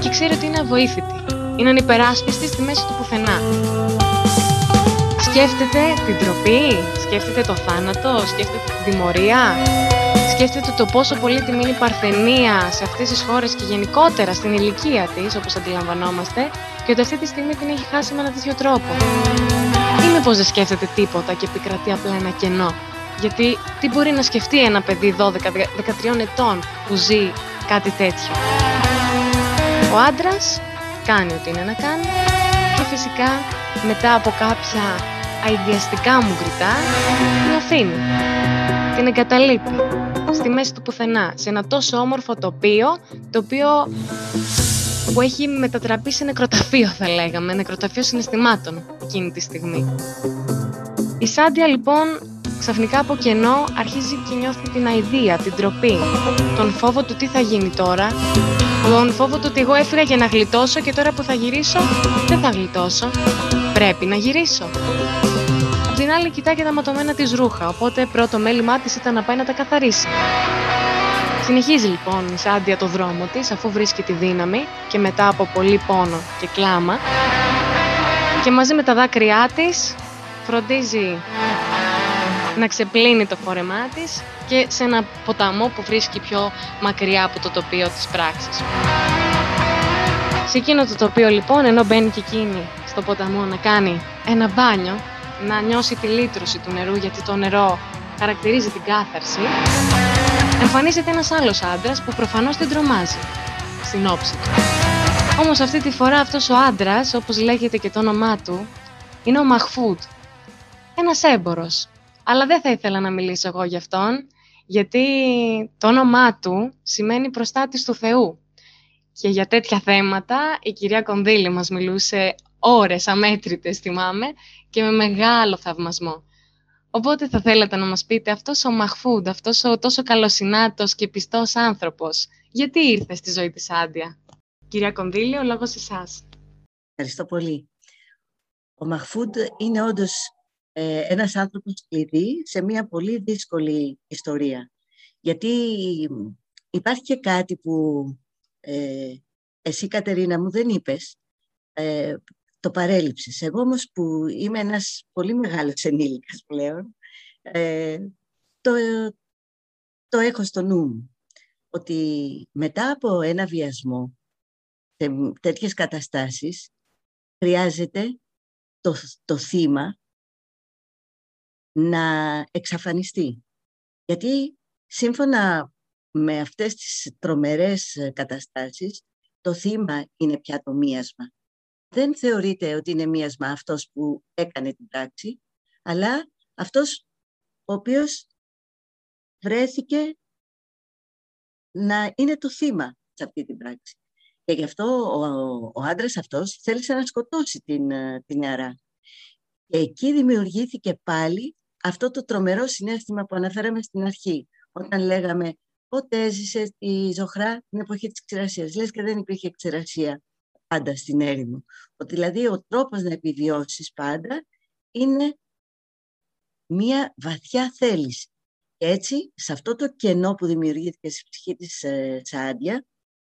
Και ξέρει ότι είναι αβοήθητη, είναι ανυπεράσπιστη στη μέση του πουθενά. Σκέφτεται την τροπή, σκέφτεται το θάνατο, σκέφτεται την τιμωρία, σκέφτεται το πόσο πολύτιμη είναι η παρθενία σε αυτές τις χώρες και γενικότερα στην ηλικία της, όπως αντιλαμβανόμαστε, και ότι αυτή τη στιγμή την έχει χάσει με ένα τέτοιο τρόπο. Ή μήπως δεν σκέφτεται τίποτα και επικρατεί απλά ένα κενό; Γιατί τι μπορεί να σκεφτεί ένα παιδί 12-13 ετών που ζει κάτι τέτοιο; Ο άντρας κάνει ό,τι είναι να κάνει και φυσικά μετά από κάποια αειδιαστικά μου γκριτά, την αφήνει. Την εγκαταλείπει στη μέση του πουθενά, σε ένα τόσο όμορφο τοπίο, το οποίο που έχει μετατραπεί σε νεκροταφείο θα λέγαμε, νεκροταφείο συναισθημάτων εκείνη τη στιγμή. Η Σάντια λοιπόν ξαφνικά από κενό αρχίζει και νιώθει την αηδία, την τροπή, τον φόβο του τι θα γίνει τώρα, τον φόβο του ότι εγώ έφυγα για να γλιτώσω και τώρα που θα γυρίσω δεν θα γλιτώσω, πρέπει να γυρίσω. Απ' την άλλη κοιτάει και τα ματωμένα της ρούχα, οπότε πρώτο μέλημά της ήταν να πάει να τα καθαρίσει. Συνεχίζει λοιπόν η Σάντια το δρόμο της αφού βρίσκει τη δύναμη και μετά από πολύ πόνο και κλάμα και μαζί με τα δάκρυά της φροντίζει να ξεπλύνει το φόρεμά της και σε ένα ποταμό που βρίσκει πιο μακριά από το τοπίο της πράξης. Σε εκείνο το τοπίο λοιπόν, ενώ μπαίνει και εκείνη στο ποταμό να κάνει ένα μπάνιο, να νιώσει τη λύτρωση του νερού γιατί το νερό χαρακτηρίζει την κάθαρση, εμφανίζεται ένας άλλος άντρας που προφανώς την τρομάζει στην όψη του. Όμως αυτή τη φορά αυτός ο άντρας, όπως λέγεται και το όνομά του, είναι ο Μαχφούτ, ένας έμπορος. Αλλά δεν θα ήθελα να μιλήσω εγώ γι' αυτόν, γιατί το όνομά του σημαίνει προστάτης του Θεού. Και για τέτοια θέματα η κυρία Κονδύλη μας μιλούσε ώρες αμέτρητες, θυμάμαι, και με μεγάλο θαυμασμό. Οπότε θα θέλατε να μας πείτε αυτός ο Μαχφούντ, αυτός ο τόσο καλοσυνάτος και πιστός άνθρωπος, γιατί ήρθε στη ζωή της Άντια; Κυρία Κονδύλη, ο λόγος εσάς. Ευχαριστώ πολύ. Ο Μαχφούντ είναι όντως ε, ένας άνθρωπος κλειδί σε μια πολύ δύσκολη ιστορία. Γιατί υπάρχει και κάτι που ε, εσύ Κατερίνα μου δεν είπες, ε, το παρέλειψες. Εγώ όμως που είμαι ένας πολύ μεγάλος ενήλικας πλέον, ε, το, το έχω στο νου μου. Ότι μετά από ένα βιασμό, σε τέτοιες καταστάσεις, χρειάζεται το, το θύμα να εξαφανιστεί. Γιατί σύμφωνα με αυτές τις τρομερές καταστάσεις, το θύμα είναι πια το μίασμα δεν θεωρείται ότι είναι μίασμα αυτός που έκανε την πράξη, αλλά αυτός ο οποίος βρέθηκε να είναι το θύμα σε αυτή την πράξη. Και γι' αυτό ο, ο άντρας αυτός θέλησε να σκοτώσει την, την νεαρά. Και εκεί δημιουργήθηκε πάλι αυτό το τρομερό συνέστημα που αναφέραμε στην αρχή, όταν λέγαμε πότε έζησε τη ζωχρά την εποχή της ξηρασίας. Λες και δεν υπήρχε ξηρασία πάντα στην έρημο. Ότι δηλαδή ο τρόπος να επιβιώσεις πάντα είναι μία βαθιά θέληση. Και έτσι, σε αυτό το κενό που δημιουργήθηκε στη ψυχή της ε, Σάντια,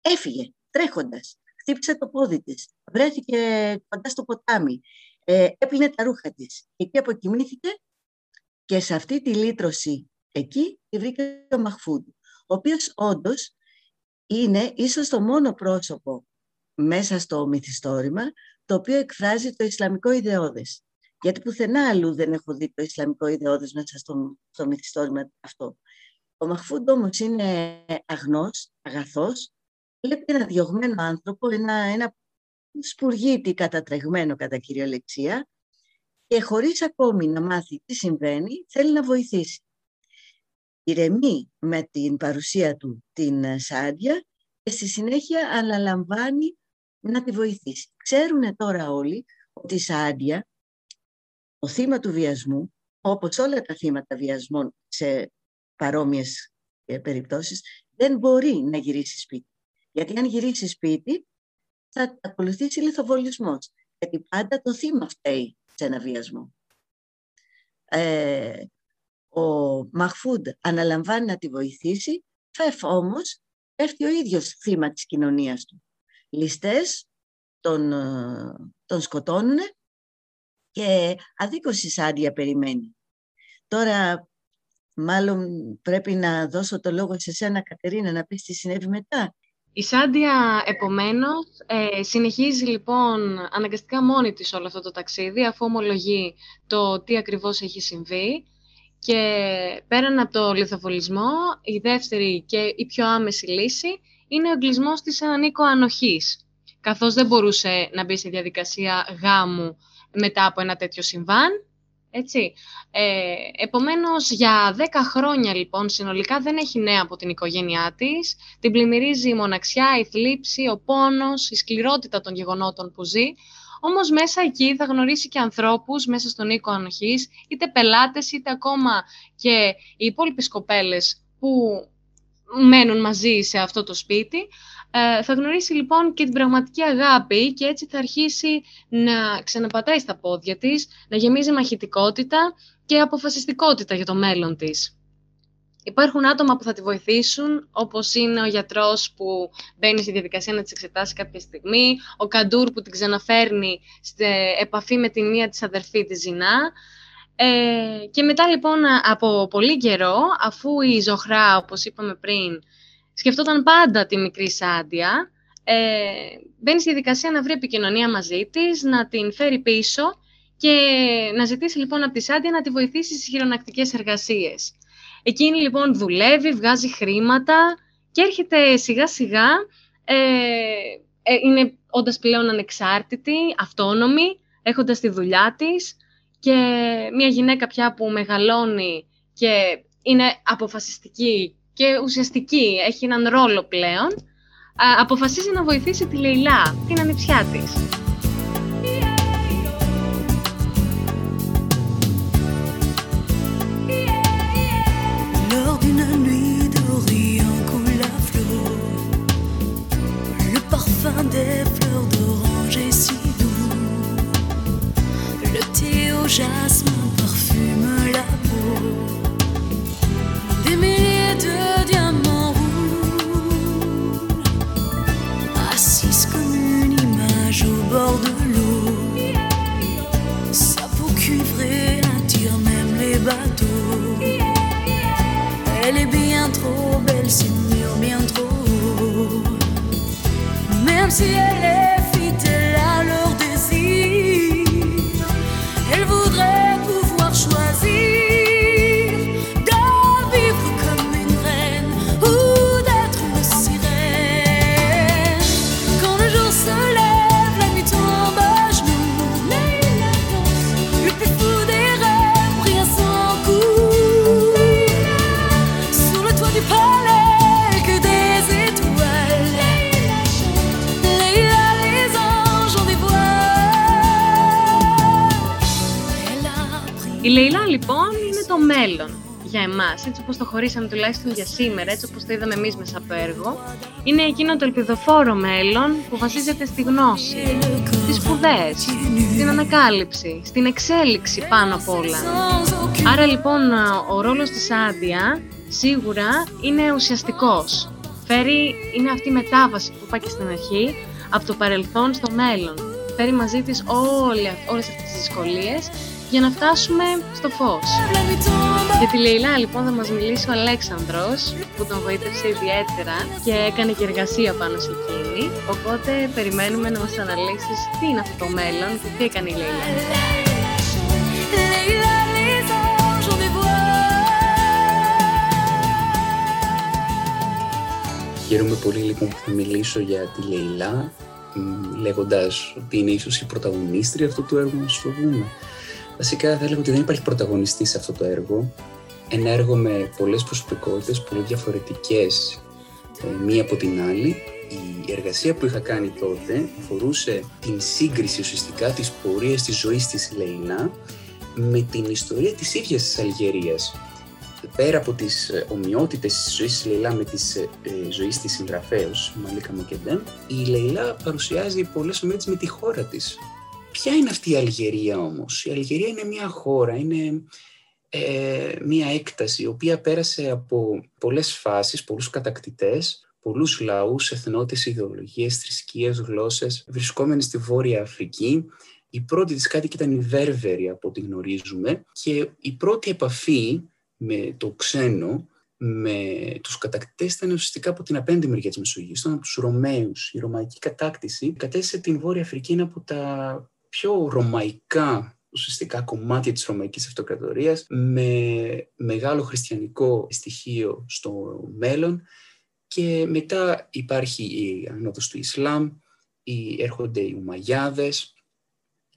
έφυγε τρέχοντας. Χτύπησε το πόδι της, βρέθηκε κοντά στο ποτάμι, ε, έπλυνε τα ρούχα της. Εκεί αποκοιμήθηκε και σε αυτή τη λύτρωση εκεί τη βρήκε ο Μαχφούντ, ο οποίος όντως είναι ίσως το μόνο πρόσωπο μέσα στο μυθιστόρημα, το οποίο εκφράζει το Ισλαμικό ιδεώδες. Γιατί πουθενά αλλού δεν έχω δει το Ισλαμικό ιδεώδες μέσα στο, στο μυθιστόρημα αυτό. Ο Μαχφούντ όμως είναι αγνός, αγαθός, βλέπει ένα διωγμένο άνθρωπο, ένα, ένα σπουργίτη κατατρεγμένο κατά κυριολεξία και χωρίς ακόμη να μάθει τι συμβαίνει, θέλει να βοηθήσει. Ηρεμεί με την παρουσία του την Σάντια και στη συνέχεια αναλαμβάνει να τη βοηθήσει. Ξέρουν τώρα όλοι ότι η Σάντια, το θύμα του βιασμού, όπως όλα τα θύματα βιασμών σε παρόμοιες ε, περιπτώσεις, δεν μπορεί να γυρίσει σπίτι. Γιατί αν γυρίσει σπίτι, θα ακολουθήσει λιθοβολισμός. Γιατί πάντα το θύμα φταίει σε ένα βιασμό. Ε, ο Μαχφούντ αναλαμβάνει να τη βοηθήσει, φεφ όμως πέφτει ο ίδιος θύμα της κοινωνίας του ληστές τον, ε, τον σκοτώνουν και αδίκως η Σάντια περιμένει. Τώρα μάλλον πρέπει να δώσω το λόγο σε σένα Κατερίνα να πεις τι συνέβη μετά. Η Σάντια, επομένως, ε, συνεχίζει λοιπόν αναγκαστικά μόνη της όλο αυτό το ταξίδι, αφού ομολογεί το τι ακριβώς έχει συμβεί. Και πέραν από το λιθοβολισμό, η δεύτερη και η πιο άμεση λύση είναι ο εγκλισμός της σε έναν οίκο ανοχής, καθώς δεν μπορούσε να μπει σε διαδικασία γάμου μετά από ένα τέτοιο συμβάν Έτσι. Ε, επομένως, για δέκα χρόνια, λοιπόν, συνολικά δεν έχει νέα από την οικογένειά της. Την πλημμυρίζει η μοναξιά, η θλίψη, ο πόνος, η σκληρότητα των γεγονότων που ζει. Όμως μέσα εκεί θα γνωρίσει και ανθρώπους μέσα στον οίκο ανοχής, είτε πελάτες, είτε ακόμα και οι υπόλοιπες κοπέλες που μένουν μαζί σε αυτό το σπίτι. Ε, θα γνωρίσει λοιπόν και την πραγματική αγάπη και έτσι θα αρχίσει να ξαναπατάει στα πόδια της, να γεμίζει μαχητικότητα και αποφασιστικότητα για το μέλλον της. Υπάρχουν άτομα που θα τη βοηθήσουν, όπως είναι ο γιατρός που μπαίνει στη διαδικασία να τις εξετάσει κάποια στιγμή, ο Καντούρ που την ξαναφέρνει σε επαφή με την μία της αδερφή της Ζηνά. Ε, και μετά λοιπόν από πολύ καιρό, αφού η Ζωχρά, όπως είπαμε πριν, σκεφτόταν πάντα τη μικρή Σάντια, ε, μπαίνει στη διαδικασία να βρει επικοινωνία μαζί της, να την φέρει πίσω και να ζητήσει λοιπόν από τη Σάντια να τη βοηθήσει στις χειρονακτικές εργασίες. Εκείνη λοιπόν δουλεύει, βγάζει χρήματα και έρχεται σιγά σιγά, ε, ε, είναι όντας πλέον ανεξάρτητη, αυτόνομη, έχοντας τη δουλειά της και μια γυναίκα πια που μεγαλώνει και είναι αποφασιστική και ουσιαστική, έχει έναν ρόλο πλέον, αποφασίζει να βοηθήσει τη Λεϊλά, την ανιψιά της. des thé au jasmin parfume la peau. Des milliers de diamants rouges, assise comme une image au bord de l'eau. Sa peau cuivrée attire même les bateaux. Elle est bien trop belle, c'est bien trop même si elle est fidèle για εμάς, έτσι όπως το χωρίσαμε τουλάχιστον για σήμερα, έτσι όπως το είδαμε εμείς μέσα από το έργο. Είναι εκείνο το ελπιδοφόρο μέλλον που βασίζεται στη γνώση, στις σπουδές, στην ανακάλυψη, στην εξέλιξη πάνω απ' όλα. Άρα λοιπόν ο ρόλος της Άντια σίγουρα είναι ουσιαστικός. Φέρει, είναι αυτή η μετάβαση που είπα και στην αρχή, από το παρελθόν στο μέλλον. Φέρει μαζί της όλε, όλες αυτές τις δυσκολίες για να φτάσουμε στο φως. Για τη Λεϊλά λοιπόν θα μας μιλήσει ο Αλέξανδρος που τον βοήθησε ιδιαίτερα και έκανε και εργασία πάνω σε εκείνη. Οπότε περιμένουμε να μας αναλύσεις τι είναι αυτό το μέλλον και τι έκανε η Λεϊλά. Leila, les anges ont des voiles. Χαίρομαι πολύ λοιπόν που θα μιλήσω για τη Λεϊλά, μ, λέγοντας ότι είναι ίσως η πρωταγωνίστρια αυτού του έργου, να σου το πούμε. Βασικά θα έλεγα ότι δεν υπάρχει πρωταγωνιστής σε αυτό το έργο. Ένα έργο με πολλές προσωπικότητες, πολύ διαφορετικές ε, μία από την άλλη. Η εργασία που είχα κάνει τότε αφορούσε την σύγκριση ουσιαστικά της πορείας της ζωής της Λεϊλά με την ιστορία της ίδιας της Αλγερίας. Πέρα από τις ε, ομοιότητες της ζωής της Λεϊλά με τις ε, ε, ζωής της συγγραφέως, Μαλίκα Μοκεντέμ, η Λεϊλά παρουσιάζει πολλές ομοιότητες με τη χώρα της. Ποια είναι αυτή η Αλγερία όμως; Η Αλγερία είναι μια χώρα, είναι ε, μια έκταση η οποία πέρασε από πολλές φάσεις, πολλούς κατακτητές, πολλούς λαούς, εθνότητες, ιδεολογίες, θρησκείες, γλώσσες, βρισκόμενοι στη Βόρεια Αφρική. Η πρώτη της κάτοικη ήταν η Βέρβερη από ό,τι γνωρίζουμε και η πρώτη επαφή με το ξένο, με τους κατακτητές ήταν ουσιαστικά από την απέναντι μεριά της Μεσογείου, ήταν από τους Ρωμαίους. Η ρωμαϊκή κατάκτηση κατέστησε την Βόρεια Αφρική ένα από τα πιο ρωμαϊκά ουσιαστικά κομμάτια της Ρωμαϊκής Αυτοκρατορίας με μεγάλο χριστιανικό στοιχείο στο μέλλον και μετά υπάρχει η ανόδος του Ισλάμ, οι, έρχονται οι Ουμαγιάδες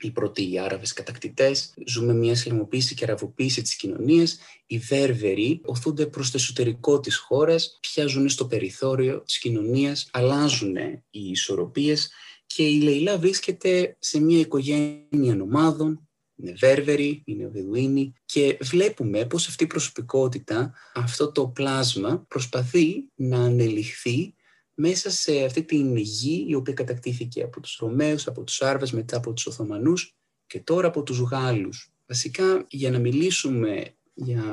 οι πρώτοι οι Άραβες κατακτητές. Ζούμε μια ισλαμοποίηση και αραβοποίηση της κοινωνίας. Οι Βέρβεροι οθούνται προς το εσωτερικό της χώρας, πιάζουν στο περιθώριο της κοινωνίας, αλλάζουν οι ισορροπίες και η Λεϊλά βρίσκεται σε μια οικογένεια ομάδων, είναι Βέρβεροι, είναι Βεδουίνοι και βλέπουμε πως αυτή η προσωπικότητα, αυτό το πλάσμα προσπαθεί να ανελιχθεί μέσα σε αυτή την γη η οποία κατακτήθηκε από τους Ρωμαίους, από τους Άρβες, μετά από τους Οθωμανούς και τώρα από τους Γάλλους. Βασικά για να μιλήσουμε για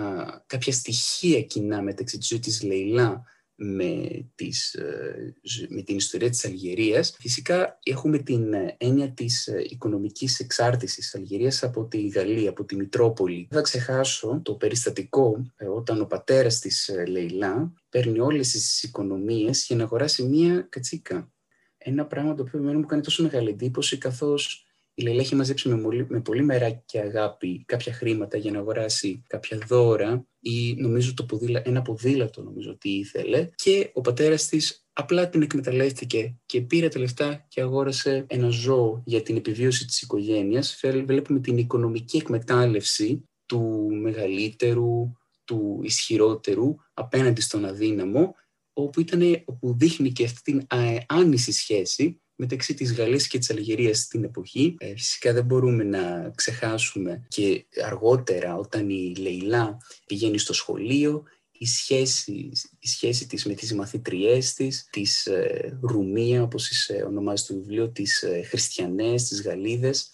κάποια στοιχεία κοινά μεταξύ της ζωής της Λεϊλά με, τις, ε, με την ιστορία της Αλγερίας. Φυσικά έχουμε την ε, έννοια της ε, οικονομικής εξάρτησης της Αλγερίας από τη Γαλλία, από τη Μητρόπολη. Δεν θα ξεχάσω το περιστατικό όταν ο πατέρας της Λεϊλά παίρνει όλες τις οικονομίες για να αγοράσει μία κατσίκα. Ένα πράγμα το οποίο μου κάνει τόσο μεγάλη εντύπωση καθώς η Λελέ έχει μαζέψει με, πολύ, με πολύ μερά και αγάπη κάποια χρήματα για να αγοράσει κάποια δώρα ή νομίζω το ποδήλα, ένα ποδήλατο νομίζω ότι ήθελε και ο πατέρας της απλά την εκμεταλλεύτηκε και πήρε τα λεφτά και αγόρασε ένα ζώο για την επιβίωση της οικογένειας. Βλέπουμε την οικονομική εκμετάλλευση του μεγαλύτερου, του ισχυρότερου απέναντι στον αδύναμο, όπου, ήταν, όπου δείχνει και αυτή την άνηση σχέση μεταξύ της Γαλλίας και της Αλγερίας στην εποχή. Ε, φυσικά δεν μπορούμε να ξεχάσουμε και αργότερα όταν η Λεϊλά πηγαίνει στο σχολείο, η σχέση, η σχέση της με τις μαθήτριές της, τις ε, Ρουμία, όπως τις ε, ονομάζει το βιβλίο, τις ε, Χριστιανές, τις Γαλλίδες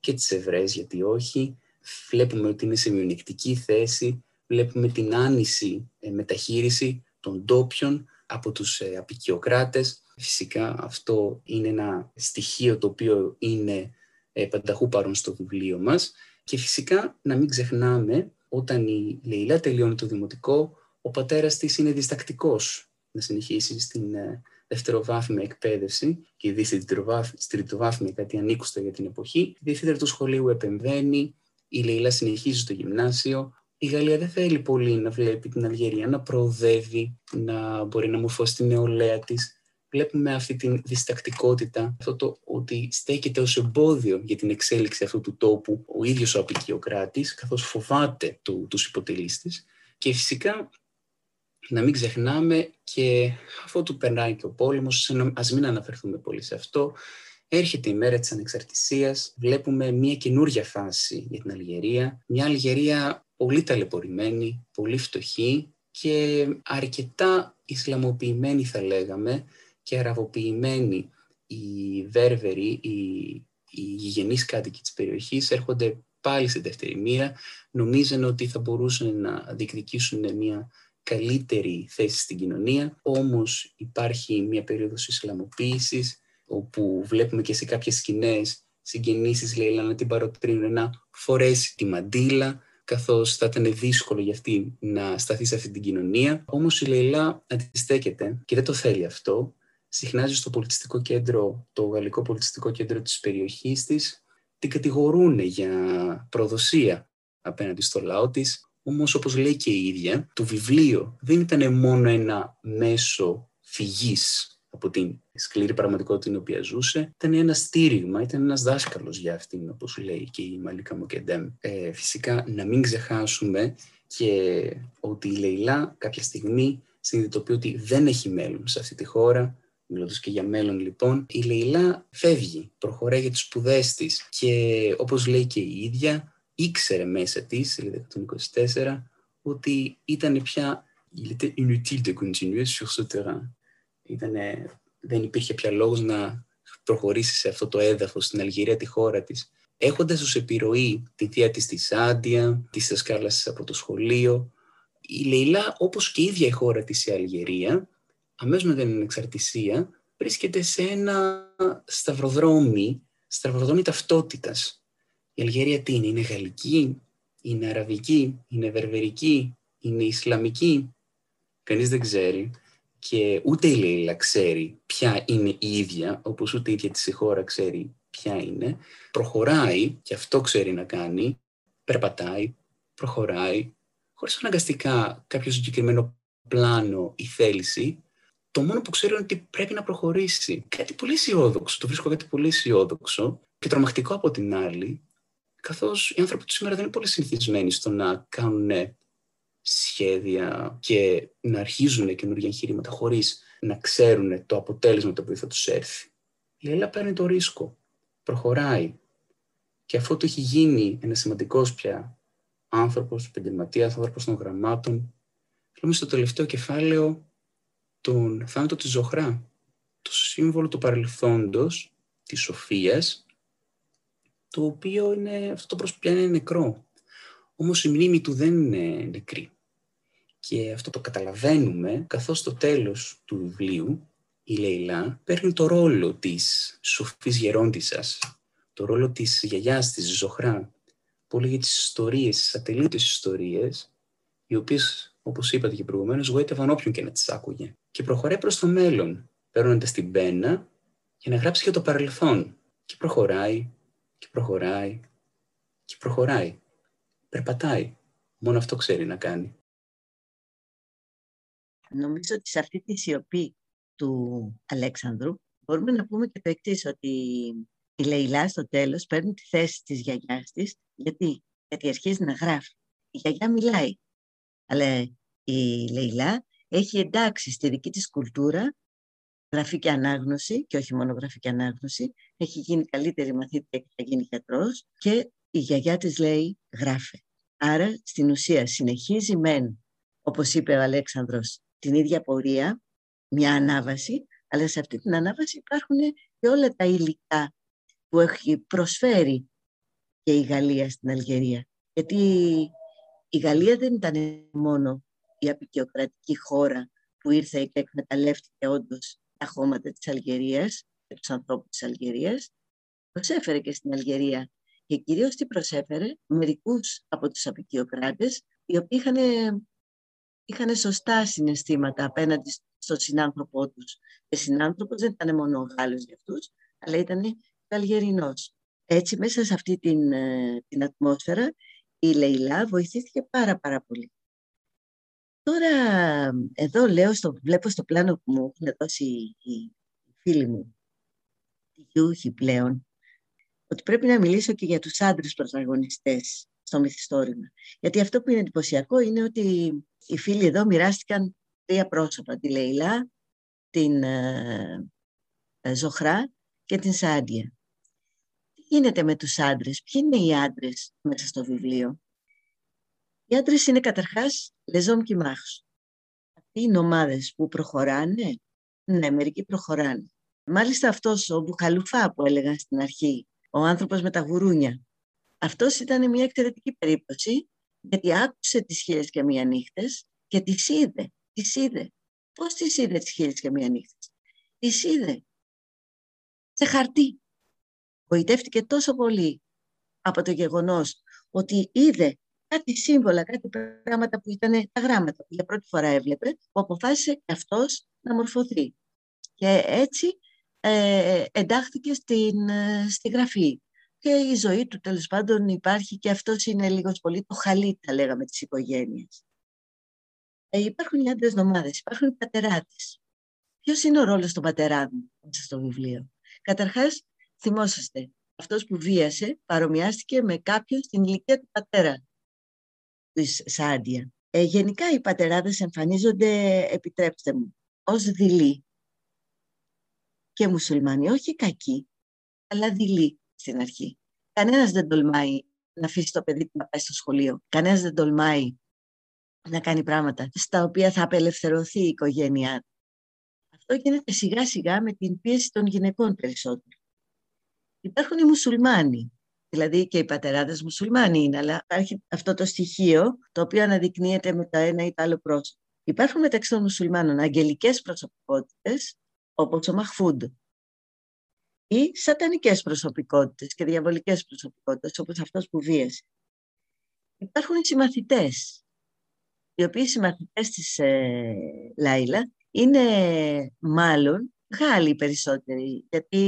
και τις Εβραίες, γιατί όχι. Βλέπουμε ότι είναι σε μειονεκτική θέση, βλέπουμε την άνηση ε, μεταχείριση των ντόπιων από τους ε, απεικιοκράτες. Φυσικά αυτό είναι ένα στοιχείο το οποίο είναι ε, πανταχού παρόν στο βιβλίο μας και φυσικά να μην ξεχνάμε όταν η Λεϊλά τελειώνει το δημοτικό ο πατέρας της είναι διστακτικός να συνεχίσει στην ε, δευτεροβάθμια εκπαίδευση και ήδη στην τριτοβάθμια κάτι ανήκουστα για την εποχή. Η διευθύντρια του σχολείου επεμβαίνει, η Λεϊλά συνεχίζει στο γυμνάσιο, η Γαλλία δεν θέλει πολύ να βλέπει την Αλγερία να προοδεύει, να μπορεί να μορφώσει την νεολαία της. Βλέπουμε αυτή την διστακτικότητα, αυτό το ότι στέκεται ως εμπόδιο για την εξέλιξη αυτού του τόπου ο ίδιος ο απεικιοκράτης, καθώς φοβάται του, τους υποτελείς Και φυσικά να μην ξεχνάμε και αφού του περνάει και ο πόλεμος, ας μην αναφερθούμε πολύ σε αυτό, Έρχεται η μέρα της ανεξαρτησίας, βλέπουμε μια καινούργια φάση για την Αλγερία, μια Αλγερία πολύ ταλαιπωρημένη, πολύ φτωχή και αρκετά Ισλαμοποιημένη θα λέγαμε και αραβοποιημένη. Οι Βέρβεροι, οι, οι γηγενείς κάτοικοι της περιοχής έρχονται πάλι στην δεύτερη μοίρα, νομίζαν ότι θα μπορούσαν να διεκδικήσουν μια καλύτερη θέση στην κοινωνία, όμως υπάρχει μια περίοδος Ισλαμοποίησης, όπου βλέπουμε και σε κάποιες σκηνές συγγενήσεις λέει να την παροτρύνουν να φορέσει τη μαντήλα, καθώς θα ήταν δύσκολο για αυτή να σταθεί σε αυτή την κοινωνία. Όμως η Λεϊλά αντιστέκεται και δεν το θέλει αυτό. Συχνάζει στο πολιτιστικό κέντρο, το γαλλικό πολιτιστικό κέντρο της περιοχής της, την κατηγορούν για προδοσία απέναντι στο λαό της. Όμως όπως λέει και η ίδια, το βιβλίο δεν ήταν μόνο ένα μέσο φυγής από την σκληρή πραγματικότητα την οποία ζούσε, ήταν ένα στήριγμα, ήταν ένας δάσκαλος για αυτήν, όπως λέει και η Μαλίκα Μοκεντέμ. Ε, φυσικά να μην ξεχάσουμε και ότι η Λεϊλά κάποια στιγμή συνειδητοποιεί ότι δεν έχει μέλλον σε αυτή τη χώρα, μιλώντας και για μέλλον λοιπόν, η Λεϊλά φεύγει, προχωράει για τις σπουδές της και όπως λέει και η ίδια, ήξερε μέσα της, σελίδα 124, ότι ήταν πια il était inutile de continuer sur ce terrain ήτανε, δεν υπήρχε πια λόγος να προχωρήσει σε αυτό το έδαφος στην Αλγερία, τη χώρα της. Έχοντας ως επιρροή τη θεία της της Σάντια, της δασκάλας από το σχολείο, η Λεϊλά, όπως και η ίδια η χώρα της η Αλγερία, αμέσως με την ανεξαρτησία, βρίσκεται σε ένα σταυροδρόμι, σταυροδρόμι ταυτότητας. Η Αλγερία τι είναι, είναι γαλλική, είναι αραβική, είναι βερβερική, είναι ισλαμική; Κανείς δεν ξέρει και ούτε η Λίλα ξέρει ποια είναι η ίδια, όπως ούτε η ίδια της η χώρα ξέρει ποια είναι, προχωράει, και αυτό ξέρει να κάνει, περπατάει, προχωράει, χωρίς αναγκαστικά κάποιο συγκεκριμένο πλάνο ή θέληση, το μόνο που ξέρει είναι ότι πρέπει να προχωρήσει. Κάτι πολύ αισιόδοξο, το βρίσκω κάτι πολύ αισιόδοξο, Και τρομακτικό από την άλλη, καθώς οι άνθρωποι του σήμερα δεν είναι πολύ συνηθισμένοι στο να κάνουν σχέδια και να αρχίζουν καινούργια εγχειρήματα χωρίς να ξέρουν το αποτέλεσμα το οποίο θα τους έρθει. Η Λέλα παίρνει το ρίσκο, προχωράει και αφού το έχει γίνει ένας σημαντικός πια άνθρωπος, επαγγελματίας, άνθρωπος των γραμμάτων, λέμε στο τελευταίο κεφάλαιο τον θάνατο της Ζωχρά, το σύμβολο του παρελθόντος, της σοφίας, το οποίο είναι, αυτό το πρόσωπο είναι νεκρό. Όμως η μνήμη του δεν είναι νεκρή. Και αυτό το καταλαβαίνουμε καθώς στο τέλος του βιβλίου η Λέιλα παίρνει το ρόλο της σοφής γερόντισσας, το ρόλο της γιαγιάς της Ζωχρά, που έλεγε τις ιστορίες, τις ατελείωτες ιστορίες, οι οποίες, όπως είπατε και προηγουμένως, γοήτευαν όποιον και να τις άκουγε. Και προχωράει προς το μέλλον, παίρνοντας την πένα για να γράψει για το παρελθόν. Και προχωράει, και προχωράει, και προχωράει. Περπατάει. Μόνο αυτό ξέρει να κάνει. Νομίζω ότι σε αυτή τη σιωπή του Αλέξανδρου μπορούμε να πούμε και το εξής ότι η Λεϊλά στο τέλος παίρνει τη θέση της γιαγιάς της γιατί, γιατί αρχίζει να γράφει. Η γιαγιά μιλάει, αλλά η Λεϊλά έχει εντάξει στη δική της κουλτούρα γραφική ανάγνωση και όχι μόνο γραφική ανάγνωση. Έχει γίνει καλύτερη μαθήτρια και θα γίνει γιατρός και η γιαγιά της λέει γράφε. Άρα στην ουσία συνεχίζει μεν, όπως είπε ο Αλέξανδρος, την ίδια πορεία, μια ανάβαση, αλλά σε αυτή την ανάβαση υπάρχουν και όλα τα υλικά που έχει προσφέρει και η Γαλλία στην Αλγερία. Γιατί η Γαλλία δεν ήταν μόνο η απεικιοκρατική χώρα που ήρθε και εκμεταλλεύτηκε όντως τα χώματα της Αλγερίας και τους ανθρώπους της Αλγερίας. Προσέφερε και στην Αλγερία και κυρίως τι προσέφερε; Μερικούς από τους απεικιοκράτες οι οποίοι είχαν είχαν σωστά συναισθήματα απέναντι στον συνάνθρωπό τους. Και συνάνθρωπος δεν ήταν μόνο ο Γάλλος για αυτούς, αλλά ήταν Αλγερινός. Έτσι μέσα σε αυτή την, ε, την ατμόσφαιρα η Λεϊλά βοηθήθηκε πάρα πάρα πολύ. Τώρα εδώ λέω, στο, βλέπω στο πλάνο που μου έχουν δώσει οι, φίλοι μου, οι γιούχοι πλέον, ότι πρέπει να μιλήσω και για τους άντρες πρωταγωνιστές στο μυθιστόρημα. Γιατί αυτό που είναι εντυπωσιακό είναι ότι οι φίλοι εδώ μοιράστηκαν τρία πρόσωπα, τη Λεϊλά, την ε, ε, Ζωχρά και την Σάντια. Τι γίνεται με τους άντρες, ποιοι είναι οι άντρες μέσα στο βιβλίο; Οι άντρες είναι καταρχάς λεζόμ και μάχους. Αυτοί είναι ομάδες που προχωράνε, ναι, μερικοί προχωράνε. Μάλιστα αυτός ο Μπουχαλουφά που έλεγαν στην αρχή, ο άνθρωπος με τα γουρούνια, αυτός ήταν μια εξαιρετική περίπτωση γιατί άκουσε τις χίλιες και μία νύχτες και τις είδε. Τις είδε. Πώς τις είδε τις χίλιες και μία νύχτες; Τις είδε σε χαρτί. Γοητεύτηκε τόσο πολύ από το γεγονός ότι είδε κάτι σύμβολα, κάτι πράγματα που ήταν τα γράμματα που για πρώτη φορά έβλεπε, που αποφάσισε και αυτός να μορφωθεί. Και έτσι ε, εντάχθηκε στην, ε, στη γραφή και η ζωή του τέλος πάντων υπάρχει και αυτός είναι λίγος πολύ το χαλί, θα λέγαμε, της οικογένειας. Ε, υπάρχουν οι άντρες νομάδες, υπάρχουν οι πατεράτες. Ποιος είναι ο ρόλος των πατεράδων μέσα στο βιβλίο; Καταρχάς, θυμόσαστε, αυτός που βίασε παρομοιάστηκε με κάποιον στην ηλικία του πατέρα της Σάντια. Ε, γενικά οι πατεράδες εμφανίζονται, επιτρέψτε μου, ως δειλοί και μουσουλμάνοι, όχι κακοί, αλλά δειλοί στην αρχή. Κανένας δεν τολμάει να αφήσει το παιδί του να πάει στο σχολείο. Κανένας δεν τολμάει να κάνει πράγματα στα οποία θα απελευθερωθεί η οικογένειά του. Αυτό γίνεται σιγά σιγά με την πίεση των γυναικών περισσότερο. Υπάρχουν οι μουσουλμάνοι, δηλαδή και οι πατεράδες μουσουλμάνοι είναι, αλλά υπάρχει αυτό το στοιχείο το οποίο αναδεικνύεται με το ένα ή το άλλο πρόσωπο. Υπάρχουν μεταξύ των μουσουλμάνων αγγελικές προσωπικότητες, όπως ο Μαχφούντ, ή σατανικές προσωπικότητες και διαβολικές προσωπικότητες, όπως αυτός που βίασε. Υπάρχουν οι συμμαθητές, οι οποίοι συμμαθητές της ε, Λάιλα είναι μάλλον Γάλλοι περισσότεροι, γιατί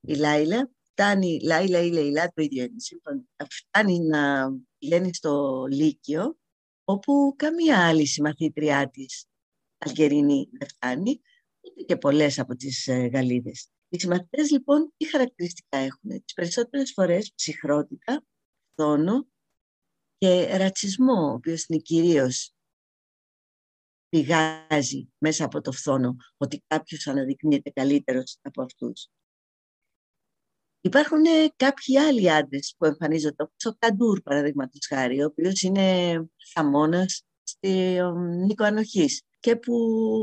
η Λάιλα φτάνει, Λάιλα ή Λαϊλά το ίδιο είναι, φτάνει να πηγαίνει στο Λύκειο, όπου καμία άλλη συμμαθήτριά της Αλγερινή δεν φτάνει, ούτε και πολλές από τις ε, Γαλλίδες. Οι συμμαθητές λοιπόν τι χαρακτηριστικά έχουν; Τις περισσότερες φορές ψυχρότητα, θόνο και ρατσισμό, ο οποίος είναι κυρίως πηγάζει μέσα από το φθόνο ότι κάποιος αναδεικνύεται καλύτερος από αυτούς. Υπάρχουν κάποιοι άλλοι άντρες που εμφανίζονται, όπως ο Καντούρ, παραδείγματος χάρη, ο οποίος είναι θαμώνας στη Νίκο Ανοχής και που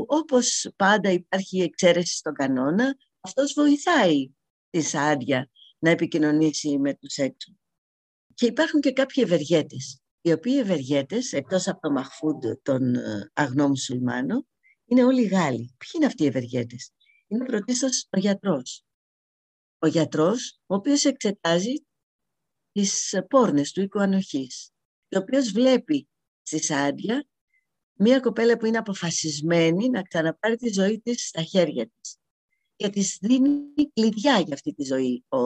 όπως πάντα υπάρχει εξαίρεση στον κανόνα, αυτός βοηθάει τη Σάντια να επικοινωνήσει με τους έξω. Και υπάρχουν και κάποιοι ευεργέτες, οι οποίοι ευεργέτες, εκτός από το Μαχφούντ, τον ε, αγνό μουσουλμάνο, είναι όλοι Γάλλοι. Ποιοι είναι αυτοί οι ευεργέτες; Είναι πρωτίστως ο γιατρός. Ο γιατρός, ο οποίος εξετάζει τις πόρνες του οίκου ανοχής, ο οποίος βλέπει στη Σάντια μία κοπέλα που είναι αποφασισμένη να ξαναπάρει τη ζωή της στα χέρια της και της δίνει κλειδιά για αυτή τη ζωή ο,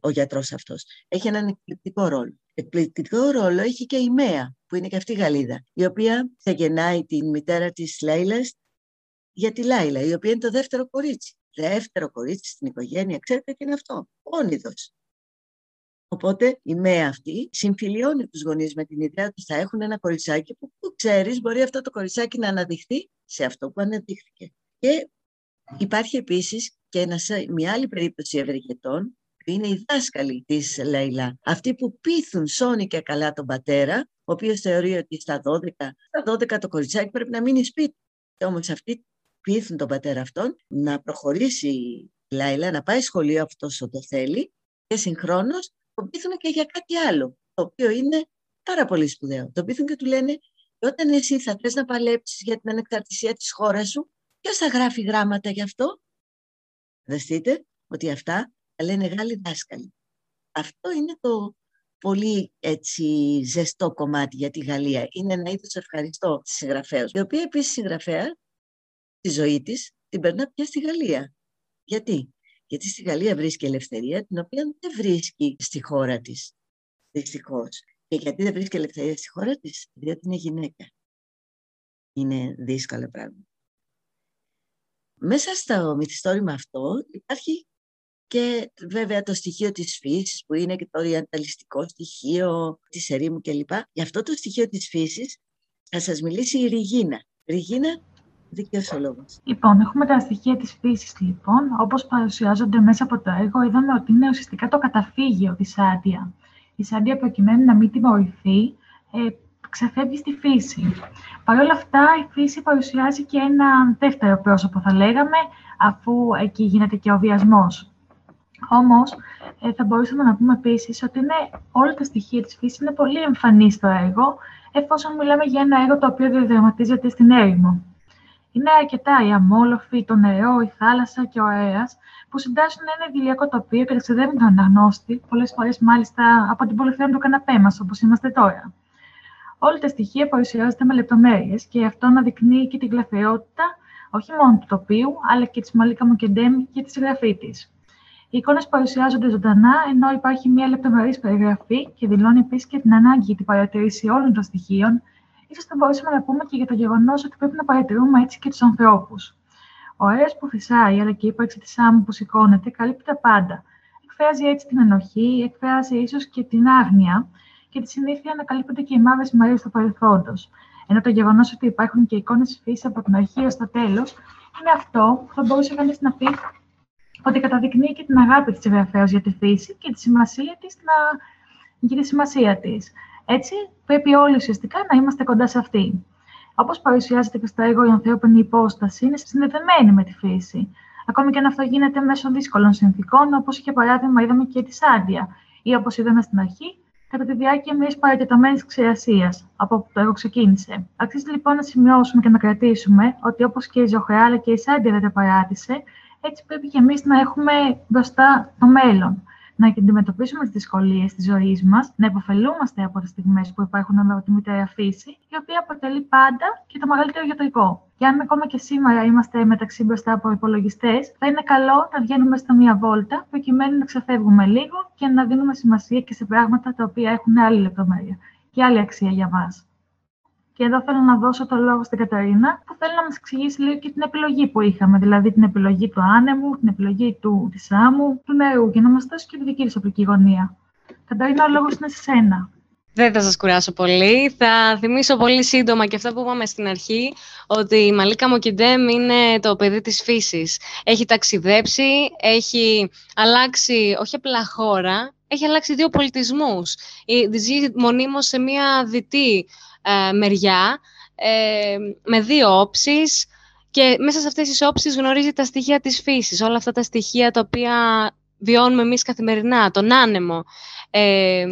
ο γιατρός αυτός. Έχει έναν εκπληκτικό ρόλο. Εκπληκτικό ρόλο έχει και η Μέα, που είναι και αυτή η Γαλλίδα, η οποία θα γεννάει την μητέρα της Λέιλας για τη Λάιλα, η οποία είναι το δεύτερο κορίτσι. Δεύτερο κορίτσι στην οικογένεια, ξέρετε τι είναι αυτό, όνειδος. Οπότε η ΜΕΑ αυτή συμφιλιώνει τους γονείς με την ιδέα ότι θα έχουν ένα κοριτσάκι που, που ξέρεις μπορεί αυτό το κοριτσάκι να αναδειχθεί σε αυτό που αναδείχθηκε. Και υπάρχει επίσης και μια άλλη περίπτωση ευεργετών που είναι οι δάσκαλοι της Λέιλα. Αυτοί που πείθουν σώνει και καλά τον πατέρα, ο οποίος θεωρεί ότι στα 12, στα 12 το κοριτσάκι πρέπει να μείνει σπίτι. Και όμως αυτοί πείθουν τον πατέρα αυτόν να προχωρήσει η Λέιλα, να πάει σχολείο αυτός όσο το θέλει και συγχρόνως τον πείθουν και για κάτι άλλο, το οποίο είναι πάρα πολύ σπουδαίο. Το πείθουν και του λένε όταν εσύ θα θες να παλέψεις για την ανεξαρτησία της χώρας σου, ποιος θα γράφει γράμματα γι' αυτό; Δεχτείτε ότι αυτά τα λένε Γάλλοι δάσκαλοι. Αυτό είναι το πολύ έτσι ζεστό κομμάτι για τη Γαλλία. Είναι ένα είδος ευχαριστώ της συγγραφέα, η οποία επίσης συγγραφέα τη ζωή της την περνά πια στη Γαλλία. Γιατί; Γιατί στη Γαλλία βρίσκει ελευθερία, την οποία δεν βρίσκει στη χώρα της, Δυστυχώς. Και γιατί δεν βρίσκει ελευθερία στη χώρα της, διότι είναι γυναίκα. Είναι δύσκολο πράγμα. Μέσα στο μυθιστόρημα αυτό υπάρχει και βέβαια το στοιχείο της φύσης που είναι και το οριανταλιστικό στοιχείο της ερήμου κλπ. Για αυτό το στοιχείο της φύσης θα σας μιλήσει η Ριγίνα. Ριγίνα, δίκαιος ο λόγος. Λοιπόν, έχουμε τα στοιχεία της φύσης λοιπόν, όπως παρουσιάζονται μέσα από το έργο, είδαμε ότι είναι ουσιαστικά το καταφύγιο της Άντια. Η Σάντια προκειμένου να μην τιμωρηθεί, ε, ξεφεύγει στη φύση. Παρ' όλα αυτά, η φύση παρουσιάζει και ένα δεύτερο πρόσωπο, θα λέγαμε, αφού εκεί γίνεται και ο βιασμός. Όμως, ε, θα μπορούσαμε να πούμε επίσης ότι είναι, όλα τα στοιχεία της φύσης είναι πολύ εμφανή στο έργο, εφόσον μιλάμε για ένα έργο το οποίο διαδραματίζεται στην έρημο. Είναι αρκετά η αμόλοφη, το νερό, η θάλασσα και ο αέρας που συντάσσουν ένα idηλιακό τοπίο και ταξιδεύουν τον αναγνώστη, πολλές φορές μάλιστα από την πολυθρόνα του καναπέ μας, όπως είμαστε τώρα. Όλα τα στοιχεία παρουσιάζονται με λεπτομέρειες και αυτό αναδεικνύει και την γλαφυρότητα όχι μόνο του τοπίου, αλλά και της Μαλίκα Μοκεντέμ και της συγγραφή της. Οι εικόνες παρουσιάζονται ζωντανά, ενώ υπάρχει μια λεπτομερής περιγραφή και δηλώνει επίσης και την ανάγκη για την παρατηρήση όλων των στοιχείων, ίσως θα μπορούσαμε να πούμε και για το γεγονός ότι πρέπει να παρατηρούμε έτσι και τους ανθρώπους. Ο αέρας που φυσάει, αλλά και η ύπαρξη της άμμου που σηκώνεται, καλύπτει τα πάντα. Εκφράζει έτσι την ενοχή, εκφράζει ίσως και την άγνοια και τη συνήθεια να καλύπτονται και οι μαύρε μέρε του παρελθόντος. Ενώ το γεγονός ότι υπάρχουν και εικόνες φύσης από την αρχή ω το τέλος, είναι αυτό που θα μπορούσε κανείς να πει ότι καταδεικνύει και την αγάπη της συγγραφέα για τη φύση και τη σημασία της να... για τη σημασία της. Έτσι, πρέπει όλοι ουσιαστικά να είμαστε κοντά σε αυτή. Όπως παρουσιάζεται και στο έργο, η ανθρώπινη υπόσταση είναι συνδεδεμένη με τη φύση. Ακόμη και αν αυτό γίνεται μέσω δύσκολων συνθήκων, όπως για παράδειγμα είδαμε και τη Σάντια, ή όπως είδαμε στην αρχή, κατά τη διάρκεια μιας παρατεταμένης ξηρασίας, από όπου το έργο ξεκίνησε. Αξίζει λοιπόν να σημειώσουμε και να κρατήσουμε ότι όπως και η Ζωχρά αλλά και η Σάντια δεν τα παράτησε, έτσι πρέπει και εμείς να έχουμε μπροστά το μέλλον να αντιμετωπίσουμε τις δυσκολίες της ζωής μας, να υποφελούμαστε από τις στιγμές που υπάρχουν με τη μητέρα φύση, η οποία αποτελεί πάντα και το μεγαλύτερο γιατρικό. Και αν ακόμα και σήμερα είμαστε μεταξύ μπροστά από υπολογιστές, θα είναι καλό να βγαίνουμε στα μία βόλτα, προκειμένου να ξεφεύγουμε λίγο και να δίνουμε σημασία και σε πράγματα τα οποία έχουν άλλη λεπτομέρεια και άλλη αξία για μας. Και εδώ θέλω να δώσω το λόγο στην Καταρίνα, που θέλει να μας εξηγήσει λίγο και την επιλογή που είχαμε, δηλαδή την επιλογή του άνεμου, την επιλογή του, της άμμου, του νερού, και να μας δώσει και τη δική της οπλική γωνία. Καταρίνα, ο λόγος είναι σε σένα. Δεν θα σας κουράσω πολύ. Θα θυμίσω πολύ σύντομα και αυτά που είπαμε στην αρχή, ότι η Μαλίκα Μοκιντέμ είναι το παιδί της φύσης. Έχει ταξιδέψει, έχει αλλάξει όχι απλά χώρα, έχει αλλάξει δύο πολιτισμούς. Ζει μονίμως σε μία δυτή ε, μεριά, ε, με δύο όψεις και μέσα σε αυτές τις όψεις γνωρίζει τα στοιχεία της φύσης, όλα αυτά τα στοιχεία τα οποία βιώνουμε εμείς καθημερινά, τον άνεμο, ε,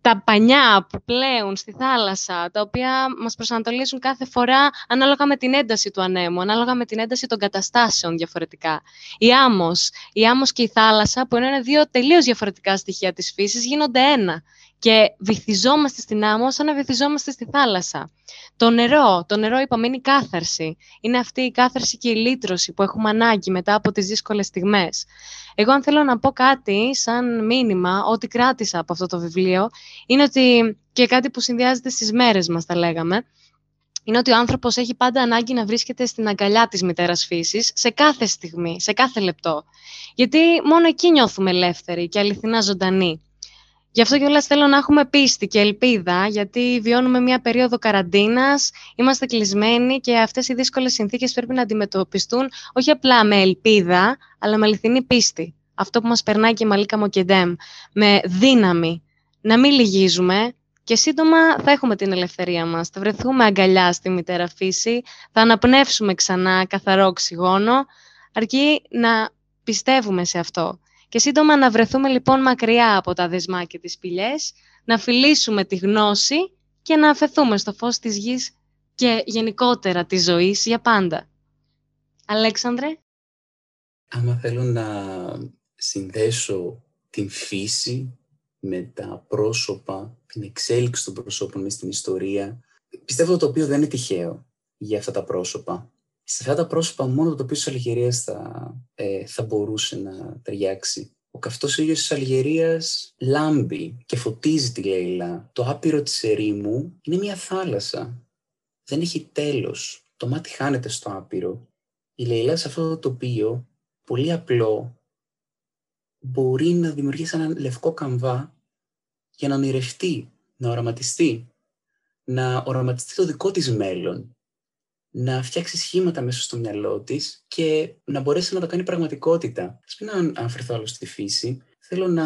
τα πανιά που πλέουν στη θάλασσα, τα οποία μας προσανατολίζουν κάθε φορά ανάλογα με την ένταση του ανέμου, ανάλογα με την ένταση των καταστάσεων διαφορετικά. Η άμμος, η άμμος και η θάλασσα, που είναι δύο τελείως διαφορετικά στοιχεία της φύσης, γίνονται ένα και βυθιζόμαστε στην άμμο σαν να βυθιζόμαστε στη θάλασσα. Το νερό, το νερό είπαμε είναι η κάθαρση. Είναι αυτή η κάθαρση και η λύτρωση που έχουμε ανάγκη μετά από τις δύσκολες στιγμές. Εγώ αν θέλω να πω κάτι σαν μήνυμα, ό,τι κράτησα από αυτό το βιβλίο, είναι ότι και κάτι που συνδυάζεται στις μέρες μας τα λέγαμε, είναι ότι ο άνθρωπος έχει πάντα ανάγκη να βρίσκεται στην αγκαλιά της μητέρας φύσης σε κάθε στιγμή, σε κάθε λεπτό. Γιατί μόνο εκεί νιώθουμε ελεύθεροι και αληθινά ζωντανοί. Γι' αυτό κιόλας θέλω να έχουμε πίστη και ελπίδα, γιατί βιώνουμε μια περίοδο καραντίνας, είμαστε κλεισμένοι και αυτές οι δύσκολες συνθήκες πρέπει να αντιμετωπιστούν όχι απλά με ελπίδα, αλλά με αληθινή πίστη. Αυτό που μας περνάει και η Μαλίκα Μοκεντέμ, με δύναμη. Να μην λυγίζουμε και σύντομα θα έχουμε την ελευθερία μας. Θα βρεθούμε αγκαλιά στη μητέρα φύση, θα αναπνεύσουμε ξανά καθαρό οξυγόνο, αρκεί να πιστεύουμε σε αυτό. Και σύντομα να βρεθούμε λοιπόν μακριά από τα δεσμά και τις σπηλιές, να φιλήσουμε τη γνώση και να αφαιθούμε στο φως της γης και γενικότερα της ζωής για πάντα. Αλέξανδρε. Άμα θέλω να συνδέσω την φύση με τα πρόσωπα, την εξέλιξη των προσώπων μες στην ιστορία, πιστεύω το οποίο δεν είναι τυχαίο για αυτά τα πρόσωπα σε αυτά τα πρόσωπα μόνο το τοπίο της Αλγερίας θα, ε, θα μπορούσε να ταιριάξει. Ο καυτός ήλιος της Αλγερίας λάμπει και φωτίζει τη Λέιλα. Το άπειρο της ερήμου είναι μια θάλασσα. Δεν έχει τέλος. Το μάτι χάνεται στο άπειρο. Η Λέιλα σε αυτό το τοπίο, πολύ απλό, μπορεί να δημιουργήσει έναν λευκό καμβά για να ονειρευτεί, να οραματιστεί, να οραματιστεί το δικό της μέλλον, να φτιάξει σχήματα μέσα στο μυαλό της και να μπορέσει να το κάνει πραγματικότητα. Α μην αναφερθώ άλλο στη φύση. Θέλω να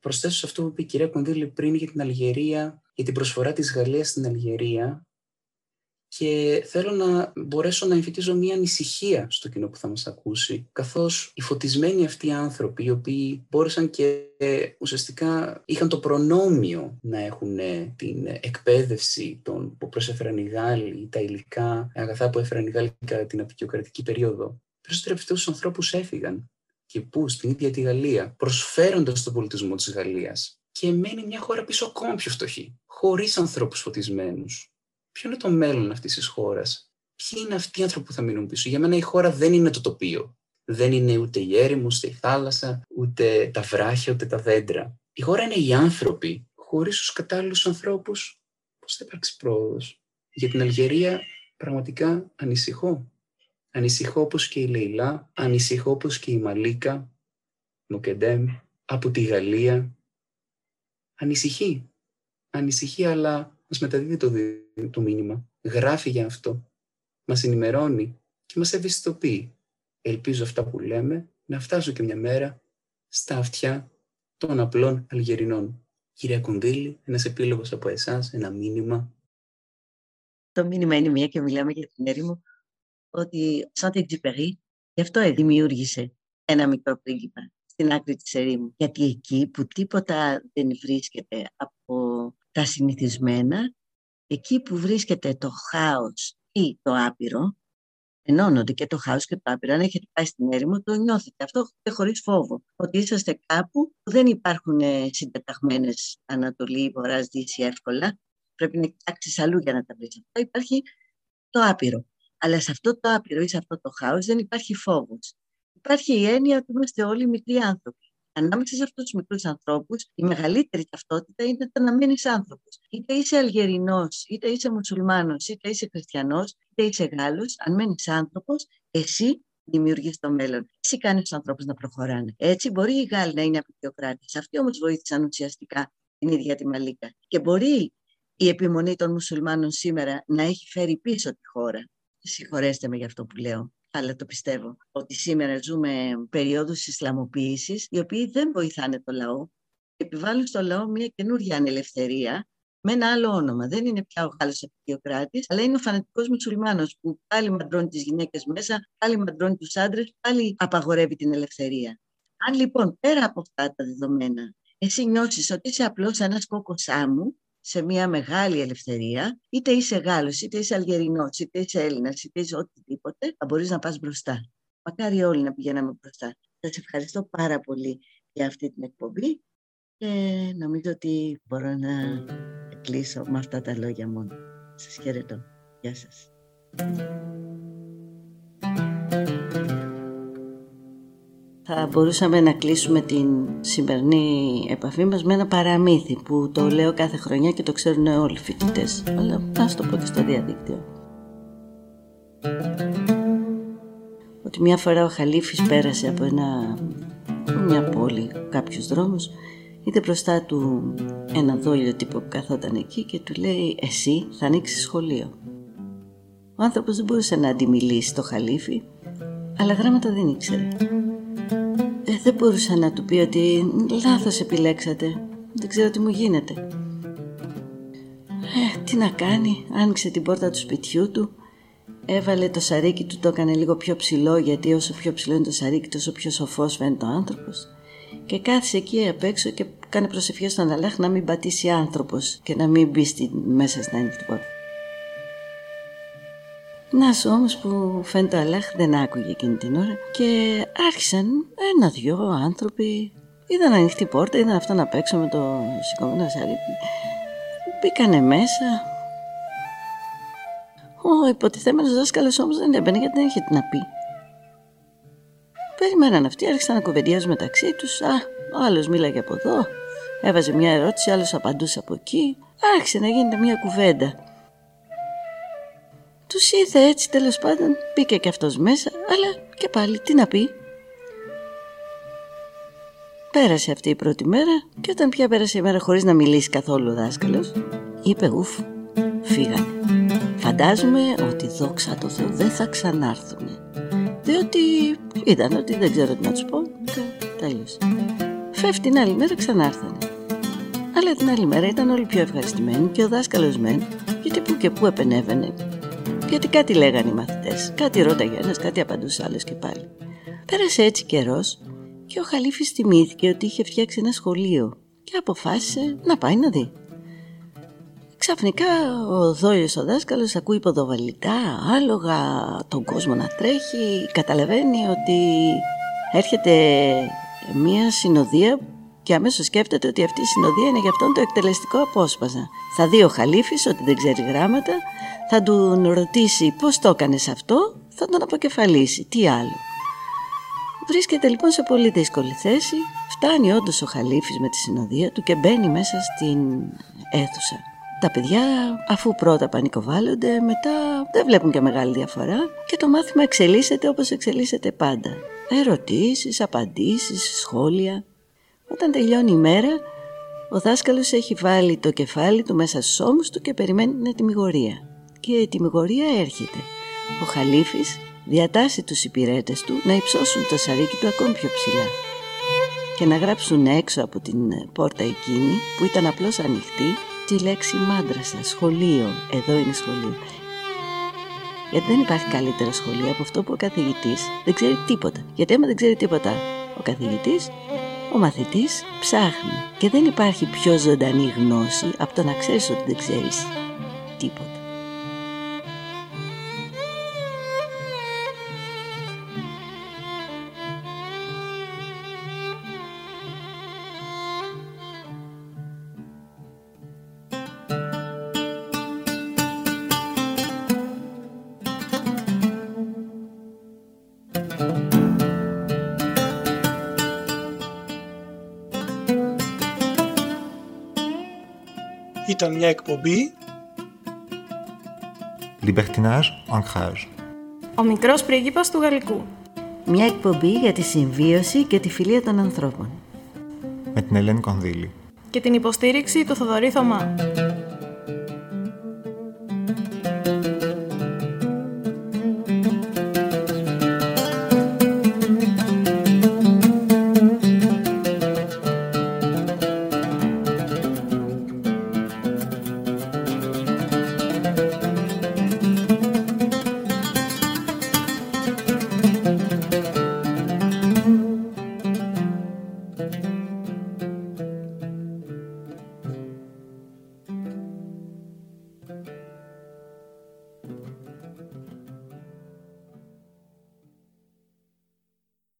προσθέσω σε αυτό που είπε η κυρία Κονδύλη πριν για την Αλγερία, για την προσφορά της Γαλλίας στην Αλγερία και θέλω να μπορέσω να εμφυτίζω μια ανησυχία στο κοινό που θα μας ακούσει, καθώς οι φωτισμένοι αυτοί οι άνθρωποι, οι οποίοι μπόρεσαν και ουσιαστικά είχαν το προνόμιο να έχουν την εκπαίδευση των, που προσέφεραν οι Γάλλοι, τα υλικά αγαθά που έφεραν οι Γάλλοι κατά την απεικιοκρατική περίοδο, περισσότεροι από αυτούς τους ανθρώπους έφυγαν. Και πού, στην ίδια τη Γαλλία, προσφέροντας τον πολιτισμό της Γαλλίας. Και μένει μια χώρα πίσω ακόμα πιο φτωχή, χωρίς ανθρώπους φωτισμένους ποιο είναι το μέλλον αυτής της χώρας; Ποιοι είναι αυτοί οι άνθρωποι που θα μείνουν πίσω; Για μένα η χώρα δεν είναι το τοπίο. Δεν είναι ούτε η έρημο, ούτε η θάλασσα, ούτε τα βράχια, ούτε τα δέντρα. Η χώρα είναι οι άνθρωποι. Χωρίς τους κατάλληλους ανθρώπους, πώς θα υπάρξει πρόοδος; Για την Αλγερία πραγματικά ανησυχώ. Ανησυχώ όπως και η Λεϊλά, ανησυχώ όπως και η Μαλίκα, Μοκεντέμ, από τη Γαλλία. Ανησυχεί. Ανησυχεί, αλλά μας μεταδίδει το, το μήνυμα, γράφει για αυτό, μας ενημερώνει και μας ευαισθητοποιεί. Ελπίζω αυτά που λέμε να φτάσουν και μια μέρα στα αυτιά των απλών Αλγερινών. Κυρία Κονδύλη, ένας επίλογος από εσάς, ένα μήνυμα. Το μήνυμα είναι μια και μιλάμε για την έρημο, ότι ο Σάντε Τζιπερί γι' αυτό δημιούργησε ένα μικρό πρίγκιπα στην άκρη της ερήμου. Γιατί εκεί που τίποτα δεν βρίσκεται από τα συνηθισμένα, εκεί που βρίσκεται το χάος ή το άπειρο, ενώνονται και το χάος και το άπειρο. Αν έχετε πάει στην έρημο, το νιώθετε αυτό και χωρίς φόβο. Ότι είσαστε κάπου που δεν υπάρχουν ε, συντεταγμένες Ανατολή, Βορράς, Δύση εύκολα. Πρέπει να κοιτάξεις αλλού για να τα βρεις. Αυτό υπάρχει το άπειρο. Αλλά σε αυτό το άπειρο ή σε αυτό το χάος δεν υπάρχει φόβος. Υπάρχει η έννοια ότι είμαστε όλοι μικροί άνθρωποι. Ανάμεσα σε αυτούς τους μικρούς ανθρώπους, η μεγαλύτερη ταυτότητα είναι το να μείνει άνθρωπος. Είτε είσαι Αλγερινός, είτε είσαι Μουσουλμάνος, είτε είσαι Χριστιανός, είτε είσαι Γάλλος, αν μένεις άνθρωπος, εσύ δημιουργεί το μέλλον. Εσύ κάνεις τους ανθρώπους να προχωράνε. Έτσι, μπορεί οι Γάλλοι να είναι απεικιοκράτες. Αυτοί όμως βοήθησαν ουσιαστικά την ίδια τη Μαλίκα. Και μπορεί η επιμονή των μουσουλμάνων σήμερα να έχει φέρει πίσω τη χώρα. Συγχωρέστε με για αυτό που λέω, αλλά το πιστεύω. Ότι σήμερα ζούμε περίοδους Ισλαμοποίησης, οι οποίοι δεν βοηθάνε το λαό. Επιβάλλουν στο λαό μια καινούργια ανελευθερία, με ένα άλλο όνομα. Δεν είναι πια ο Γάλλος Απικιοκράτης, αλλά είναι ο φανατικός μουσουλμάνος που πάλι μαντρώνει τις γυναίκες μέσα, πάλι μαντρώνει τους άντρες, πάλι απαγορεύει την ελευθερία. Αν λοιπόν πέρα από αυτά τα δεδομένα εσύ νιώσεις ότι είσαι απλώς ένας κόκκος άμμου, σε μια μεγάλη ελευθερία, είτε είσαι Γάλλος, είτε είσαι Αλγερινός, είτε είσαι Έλληνας, είτε είσαι οτιδήποτε, θα μπορείς να πας μπροστά. Μακάρι όλοι να πηγαίναμε μπροστά. Σας ευχαριστώ πάρα πολύ για αυτή την εκπομπή και νομίζω ότι μπορώ να κλείσω με αυτά τα λόγια μόνο. Σας χαιρετώ. Γεια σας. Θα μπορούσαμε να κλείσουμε την σημερινή επαφή μας με ένα παραμύθι που το λέω κάθε χρονιά και το ξέρουν όλοι οι φοιτητές, αλλά ας το πω και στο διαδίκτυο. Ότι μια φορά ο Χαλίφης πέρασε από ένα, μια πόλη, κάποιους δρόμους, είδε μπροστά του ένα δόλιο τύπο που καθόταν εκεί και του λέει «Εσύ θα ανοίξεις σχολείο». Ο άνθρωπος δεν μπορούσε να αντιμιλήσει το Χαλίφη, αλλά γράμματα δεν ήξερε. Ε, δεν μπορούσα να του πει ότι λάθος επιλέξατε. Δεν ξέρω τι μου γίνεται. Ε, τι να κάνει, άνοιξε την πόρτα του σπιτιού του, έβαλε το σαρίκι του, το έκανε λίγο πιο ψηλό γιατί όσο πιο ψηλό είναι το σαρίκι τόσο πιο σοφός φαίνεται ο άνθρωπος και κάθισε εκεί απ' έξω και κάνει προσευχές στον Αλάχ να μην πατήσει άνθρωπος και να μην μπει στη, μέσα στην ανοιχτή πόρτα. Να σου όμως που φαίνεται ο Αλάχ δεν άκουγε εκείνη την ώρα και άρχισαν ένα-δυο άνθρωποι είδαν ανοιχτή πόρτα, είδαν αυτό να παίξω με το σηκωμένο σαρίκι. Μπήκανε μέσα. Ο υποτιθέμενος δάσκαλος όμως δεν έμπαινε γιατί δεν είχε τι να πει. Περιμέναν αυτοί, άρχισαν να κουβεντιάζουν μεταξύ τους. Α, ο άλλος μίλαγε από εδώ, έβαζε μια ερώτηση, άλλος απαντούσε από εκεί. Άρχισε να γίνεται μια κουβέντα. Τους ήρθε έτσι τέλος πάντων, μπήκε και αυτός μέσα, αλλά και πάλι τι να πει. Πέρασε αυτή η πρώτη μέρα και όταν πια πέρασε η μέρα χωρίς να μιλήσει καθόλου ο δάσκαλος, είπε ουφ, φύγανε. Φαντάζομαι ότι δόξα τω Θεώ δεν θα ξανάρθουν. Διότι είδαν ότι δεν ξέρω τι να τους πω και τέλειωσε. Φεύγει την άλλη μέρα ξανάρθανε. Αλλά την άλλη μέρα ήταν όλοι πιο ευχαριστημένοι και ο δάσκαλος μεν, γιατί που και που επενέβαινε γιατί κάτι λέγανε οι μαθητές, κάτι ρώταγε ένας, κάτι απαντούσε άλλος και πάλι. Πέρασε έτσι καιρός και ο Χαλίφης θυμήθηκε ότι είχε φτιάξει ένα σχολείο και αποφάσισε να πάει να δει. Ξαφνικά ο δόλιος ο δάσκαλος ακούει ποδοβαλικά, άλογα, τον κόσμο να τρέχει, καταλαβαίνει ότι έρχεται μια συνοδεία και αμέσως σκέφτεται ότι αυτή η συνοδεία είναι για αυτόν το εκτελεστικό απόσπασμα. Θα δει ο Χαλίφης ότι δεν ξέρει γράμματα, θα του ρωτήσει πώς το έκανες αυτό, θα τον αποκεφαλίσει. Τι άλλο. Βρίσκεται λοιπόν σε πολύ δύσκολη θέση, φτάνει όντως ο Χαλίφης με τη συνοδεία του και μπαίνει μέσα στην αίθουσα. Τα παιδιά αφού πρώτα πανικοβάλλονται μετά δεν βλέπουν και μεγάλη διαφορά και το μάθημα εξελίσσεται όπως εξελίσσεται πάντα. Ερωτήσεις, απαντήσεις, σχόλια. Όταν τελειώνει η μέρα, ο δάσκαλος έχει βάλει το κεφάλι του μέσα στους ώμους του και περιμένει την ετοιμιγορία. Και η ετοιμιγορία έρχεται. Ο Χαλίφης διατάσσει τους υπηρέτες του να υψώσουν το σαρίκι του ακόμη πιο ψηλά και να γράψουν έξω από την πόρτα εκείνη που ήταν απλώς ανοιχτή τη λέξη μάντρασα, σχολείο, εδώ είναι σχολείο. Γιατί δεν υπάρχει καλύτερο σχολείο από αυτό που ο καθηγητής δεν ξέρει τίποτα. Γιατί άμα δεν ξέρει τίποτα ο καθηγητής, ο μαθητής ψάχνει και δεν υπάρχει πιο ζωντανή γνώση από το να ξέρεις ότι δεν ξέρεις τίποτα. Μια εκπομπή Libertinage, ancrage. Ο μικρός πρίγκιπας του Γαλλικού. Μια εκπομπή για τη συμβίωση και τη φιλία των ανθρώπων. Με την Ελένη Κονδύλη. Και την υποστήριξη του Θοδωρή Θωμά.